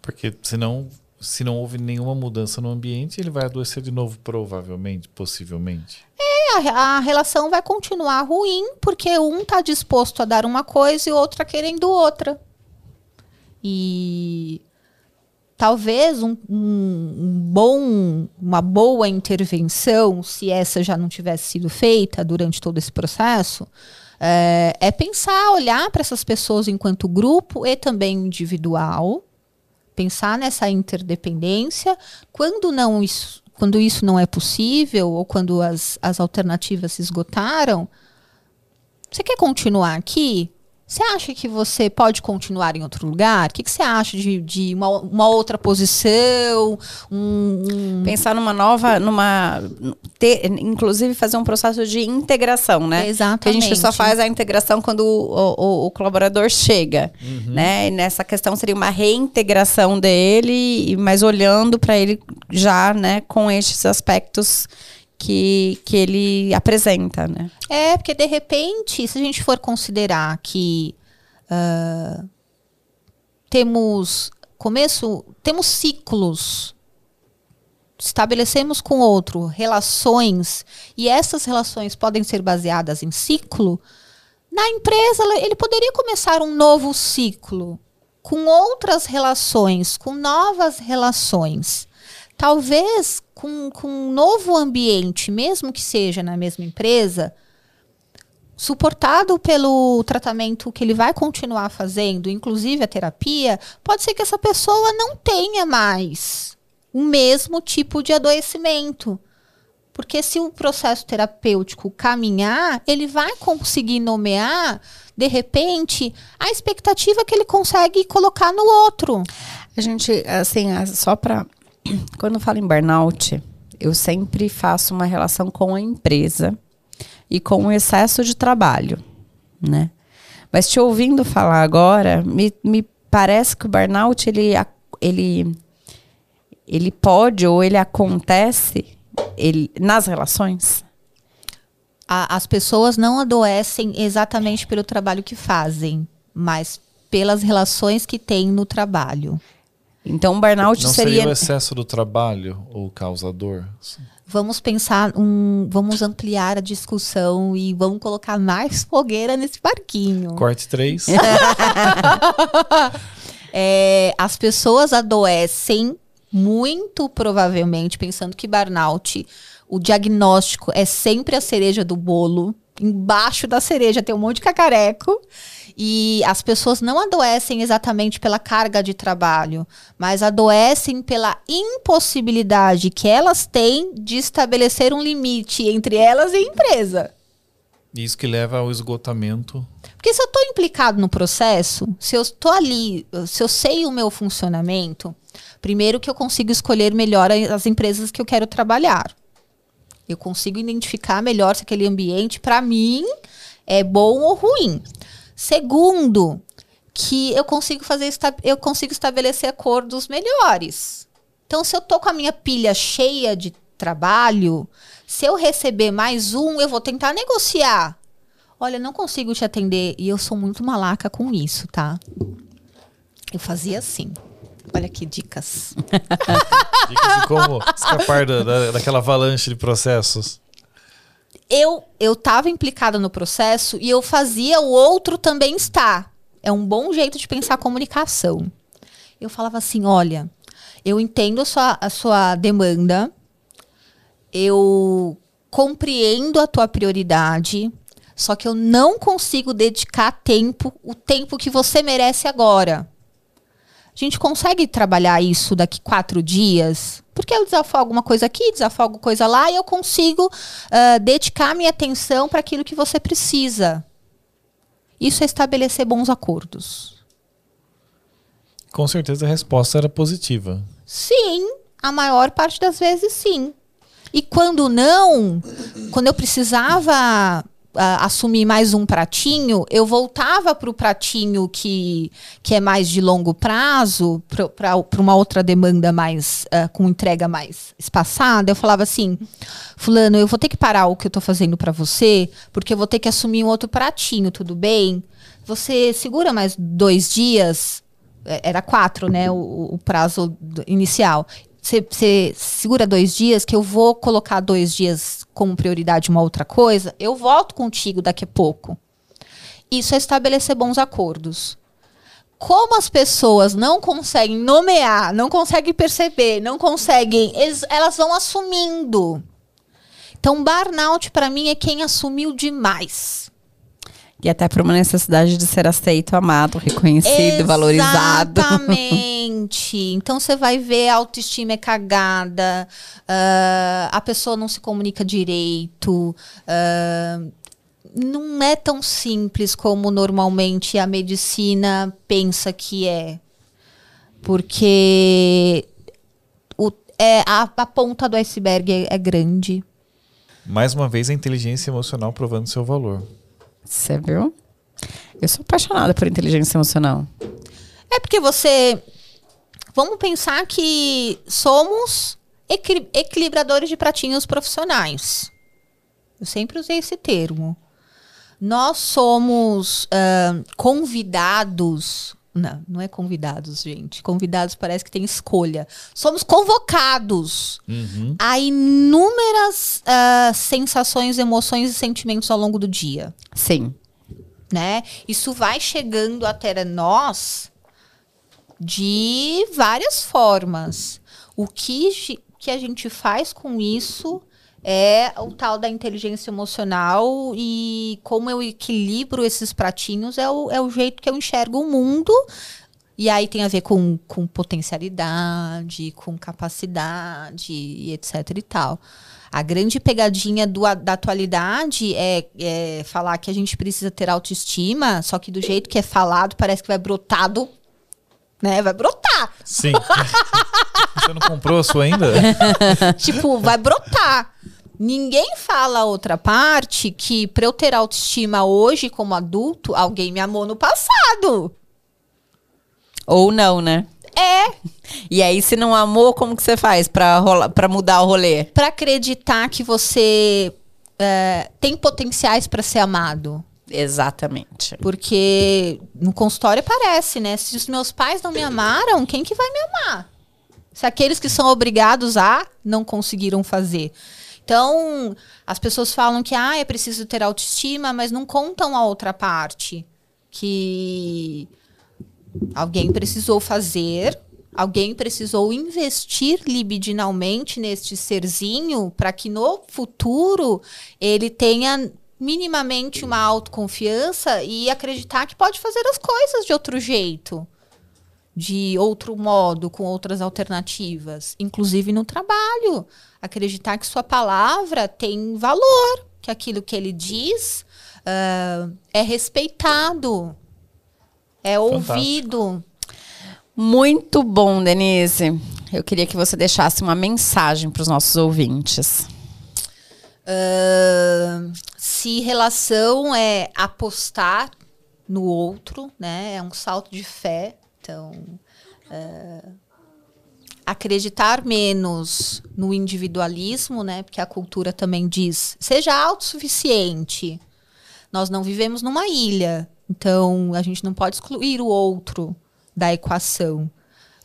Porque senão, se não houve nenhuma mudança no ambiente, ele vai adoecer de novo, provavelmente, possivelmente. É, a, a relação vai continuar ruim porque um está disposto a dar uma coisa e o outro está querendo outra. E talvez um, um- bom, uma boa intervenção, se essa já não tivesse sido feita durante todo esse processo, é, é pensar, olhar para essas pessoas enquanto grupo e também individual, pensar nessa interdependência. Quando não isso, quando isso não é possível ou quando as, as alternativas se esgotaram, você quer continuar aqui? Você acha que você pode continuar em outro lugar? O que, que você acha de, de uma, uma outra posição? Um, um- Pensar numa nova, numa. Ter, inclusive fazer um processo de integração, né? Exatamente. Que a gente só faz a integração quando o, o- o colaborador chega, né? E nessa questão seria uma reintegração dele, mas olhando para ele já, né, com estes aspectos que, que ele apresenta, né? É, porque de repente, se a gente for considerar que ah, temos começo, temos ciclos, estabelecemos com outro relações e essas relações podem ser baseadas em ciclo, na empresa ele poderia começar um novo ciclo com outras relações, com novas relações. Talvez com, com um novo ambiente, mesmo que seja na mesma empresa, suportado pelo tratamento que ele vai continuar fazendo, inclusive a terapia, pode ser que essa pessoa não tenha mais o mesmo tipo de adoecimento. Porque se o processo terapêutico caminhar, ele vai conseguir nomear, de repente, a expectativa que ele consegue colocar no outro. A gente, assim, só para quando eu falo em burnout, eu sempre faço uma relação com a empresa e com o excesso de trabalho, né? Mas te ouvindo falar agora, me, me parece que o burnout ele, ele, ele pode ou ele acontece ele, nas relações. A, as pessoas não adoecem exatamente pelo trabalho que fazem, mas pelas relações que têm no trabalho. Então, burnout Não seria. seria o excesso do trabalho o causador? Vamos pensar, um, vamos ampliar a discussão e vamos colocar mais fogueira nesse barquinho. Corte 3. é, as pessoas adoecem muito provavelmente pensando que burnout, o diagnóstico é sempre a cereja do bolo. Embaixo da cereja tem um monte de cacareco. E as pessoas não adoecem exatamente pela carga de trabalho, mas adoecem pela impossibilidade que elas têm de estabelecer um limite entre elas e a empresa. Isso que leva ao esgotamento. Porque se eu estou implicado no processo, se eu estou ali, se eu sei o meu funcionamento, primeiro que eu consigo escolher melhor as empresas que eu quero trabalhar. Eu consigo identificar melhor se aquele ambiente, para mim, é bom ou ruim. Segundo, que eu consigo fazer eu consigo estabelecer acordos melhores. Então, se eu tô com a minha pilha cheia de trabalho, se eu receber mais um, eu vou tentar negociar. Olha, não consigo te atender e eu sou muito malaca com isso, tá? Eu fazia assim. Olha que dicas. dicas de como escapar da, da, daquela avalanche de processos eu eu estava implicada no processo e eu fazia o outro também estar. É um bom jeito de pensar a comunicação. Eu falava assim, olha, eu entendo a sua, a sua demanda, eu compreendo a tua prioridade, só que eu não consigo dedicar tempo, o tempo que você merece agora. A gente consegue trabalhar isso daqui quatro dias? Porque eu desafogo uma coisa aqui, desafogo coisa lá e eu consigo uh, dedicar minha atenção para aquilo que você precisa. Isso é estabelecer bons acordos. Com certeza a resposta era positiva. Sim, a maior parte das vezes sim. E quando não, quando eu precisava assumir mais um pratinho, eu voltava para o pratinho que, que é mais de longo prazo, para uma outra demanda mais uh, com entrega mais espaçada. Eu falava assim, fulano, eu vou ter que parar o que eu estou fazendo para você, porque eu vou ter que assumir um outro pratinho, tudo bem? Você segura mais dois dias? É, era quatro, né? O, o prazo inicial você segura dois dias, que eu vou colocar dois dias como prioridade uma outra coisa, eu volto contigo daqui a pouco. Isso é estabelecer bons acordos. Como as pessoas não conseguem nomear, não conseguem perceber, não conseguem, elas vão assumindo. Então, burnout para mim é quem assumiu demais. E até por uma necessidade de ser aceito, amado, reconhecido, Exatamente. valorizado. Exatamente. Então você vai ver a autoestima é cagada, uh, a pessoa não se comunica direito. Uh, não é tão simples como normalmente a medicina pensa que é. Porque o, é, a, a ponta do iceberg é, é grande. Mais uma vez, a inteligência emocional provando seu valor. Você viu? Eu sou apaixonada por inteligência emocional. É porque você. Vamos pensar que somos equil equilibradores de pratinhos profissionais. Eu sempre usei esse termo. Nós somos uh, convidados. Não, não é convidados, gente. Convidados parece que tem escolha. Somos convocados uhum. a inúmeras uh, sensações, emoções e sentimentos ao longo do dia. Sim. Né? Isso vai chegando até nós de várias formas. O que, que a gente faz com isso é o tal da inteligência emocional e como eu equilibro esses pratinhos é o, é o jeito que eu enxergo o mundo. E aí tem a ver com, com potencialidade, com capacidade e etc e tal. A grande pegadinha do, da atualidade é, é, falar que a gente precisa ter autoestima, só que do jeito que é falado, parece que vai brotar do, né? Vai brotar. Sim. Você não comprou a sua ainda? tipo, vai brotar. Ninguém fala a outra parte que pra eu ter autoestima hoje como adulto, alguém me amou no passado. Ou não, né? É, E aí, se não amou, como que você faz pra, rola- pra mudar o rolê? pra acreditar que você é, tem potenciais pra ser amado. Exatamente. Porque no consultório aparece, né? Se os meus pais não me amaram, quem que vai me amar? Se aqueles que são obrigados a não conseguiram fazer. Então, as pessoas falam que ah, é preciso ter autoestima, mas não contam a outra parte. Que alguém precisou fazer, alguém precisou investir libidinalmente neste serzinho para que no futuro ele tenha minimamente uma autoconfiança e acreditar que pode fazer as coisas de outro jeito, de outro modo, com outras alternativas, inclusive no trabalho. Acreditar que sua palavra tem valor, que aquilo que ele diz ah, é respeitado, é ouvido. Muito bom, Denise. Eu queria que você deixasse uma mensagem para os nossos ouvintes. Ah, se relação é apostar no outro, né? É um salto de fé. Então, ah, acreditar menos no individualismo, né? Porque a cultura também diz: seja autossuficiente. Nós não vivemos numa ilha, então a gente não pode excluir o outro da equação.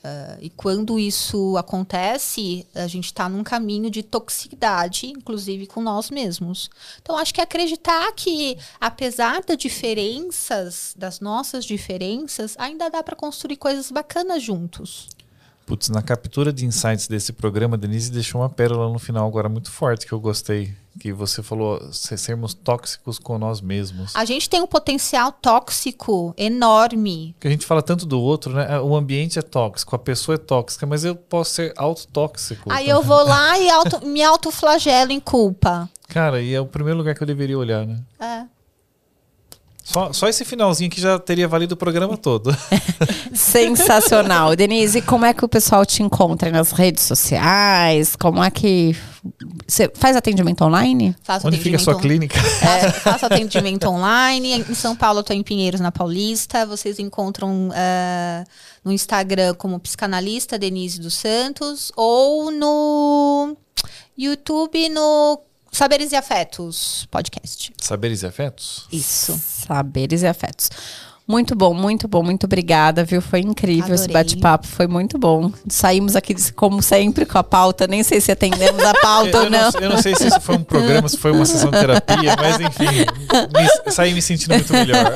Ah, e quando isso acontece, a gente está num caminho de toxicidade, inclusive com nós mesmos. Então, acho que acreditar que, apesar das diferenças, das nossas diferenças, ainda dá para construir coisas bacanas juntos. Putz, na captura de insights desse programa, Denise deixou uma pérola no final agora muito forte que eu gostei. Que você falou, se- sermos tóxicos com nós mesmos. A gente tem um potencial tóxico enorme. Porque a gente fala tanto do outro, né? O ambiente é tóxico, a pessoa é tóxica, mas eu posso ser autotóxico. Aí eu vou lá e auto, me autoflagelo em culpa. Cara, e é o primeiro lugar que eu deveria olhar, né? É. Só, só esse finalzinho que já teria valido o programa todo. Sensacional. Denise, como é que o pessoal te encontra nas redes sociais? Como é que. Você faz atendimento online? Faço Onde fica a sua clínica? Faço, faço atendimento online. Em São Paulo, eu tô em Pinheiros, na Paulista. Vocês encontram ah, no Instagram como psicanalista Denise dos Santos ou no YouTube no Saberes e Afetos podcast. Saberes e afetos? Isso. Saberes e afetos. Muito bom, muito bom, muito obrigada, viu? Foi incrível esse Adorei. bate-papo, foi muito bom. Saímos aqui, como sempre, com a pauta. Nem sei se atendemos a pauta eu, ou não. não, eu não sei se isso foi um programa, se foi uma sessão de terapia, mas enfim, me, saí me sentindo muito melhor.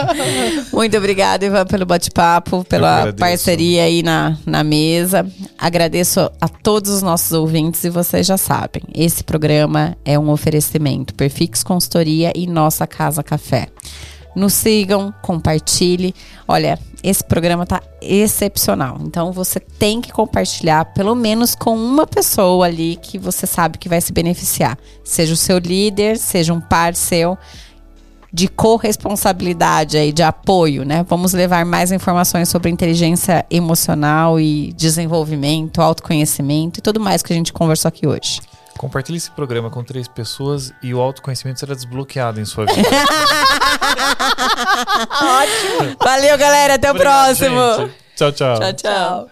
Muito obrigada, Ivan, pelo bate-papo, pela parceria aí na, na mesa. Agradeço a todos os nossos ouvintes e vocês já sabem, esse programa é um oferecimento Perfix Consultoria e Nossa Casa Café. Nos sigam, compartilhe. Olha, esse programa tá excepcional. Então você tem que compartilhar pelo menos com uma pessoa ali que você sabe que vai se beneficiar. Seja o seu líder, seja um par seu de corresponsabilidade aí, de apoio, né? Vamos levar mais informações sobre inteligência emocional e desenvolvimento, autoconhecimento e tudo mais que a gente conversou aqui hoje. Compartilhe esse programa com três pessoas e o autoconhecimento será desbloqueado em sua vida. Valeu, galera. Até o Obrigado, próximo. gente. Tchau, tchau. tchau.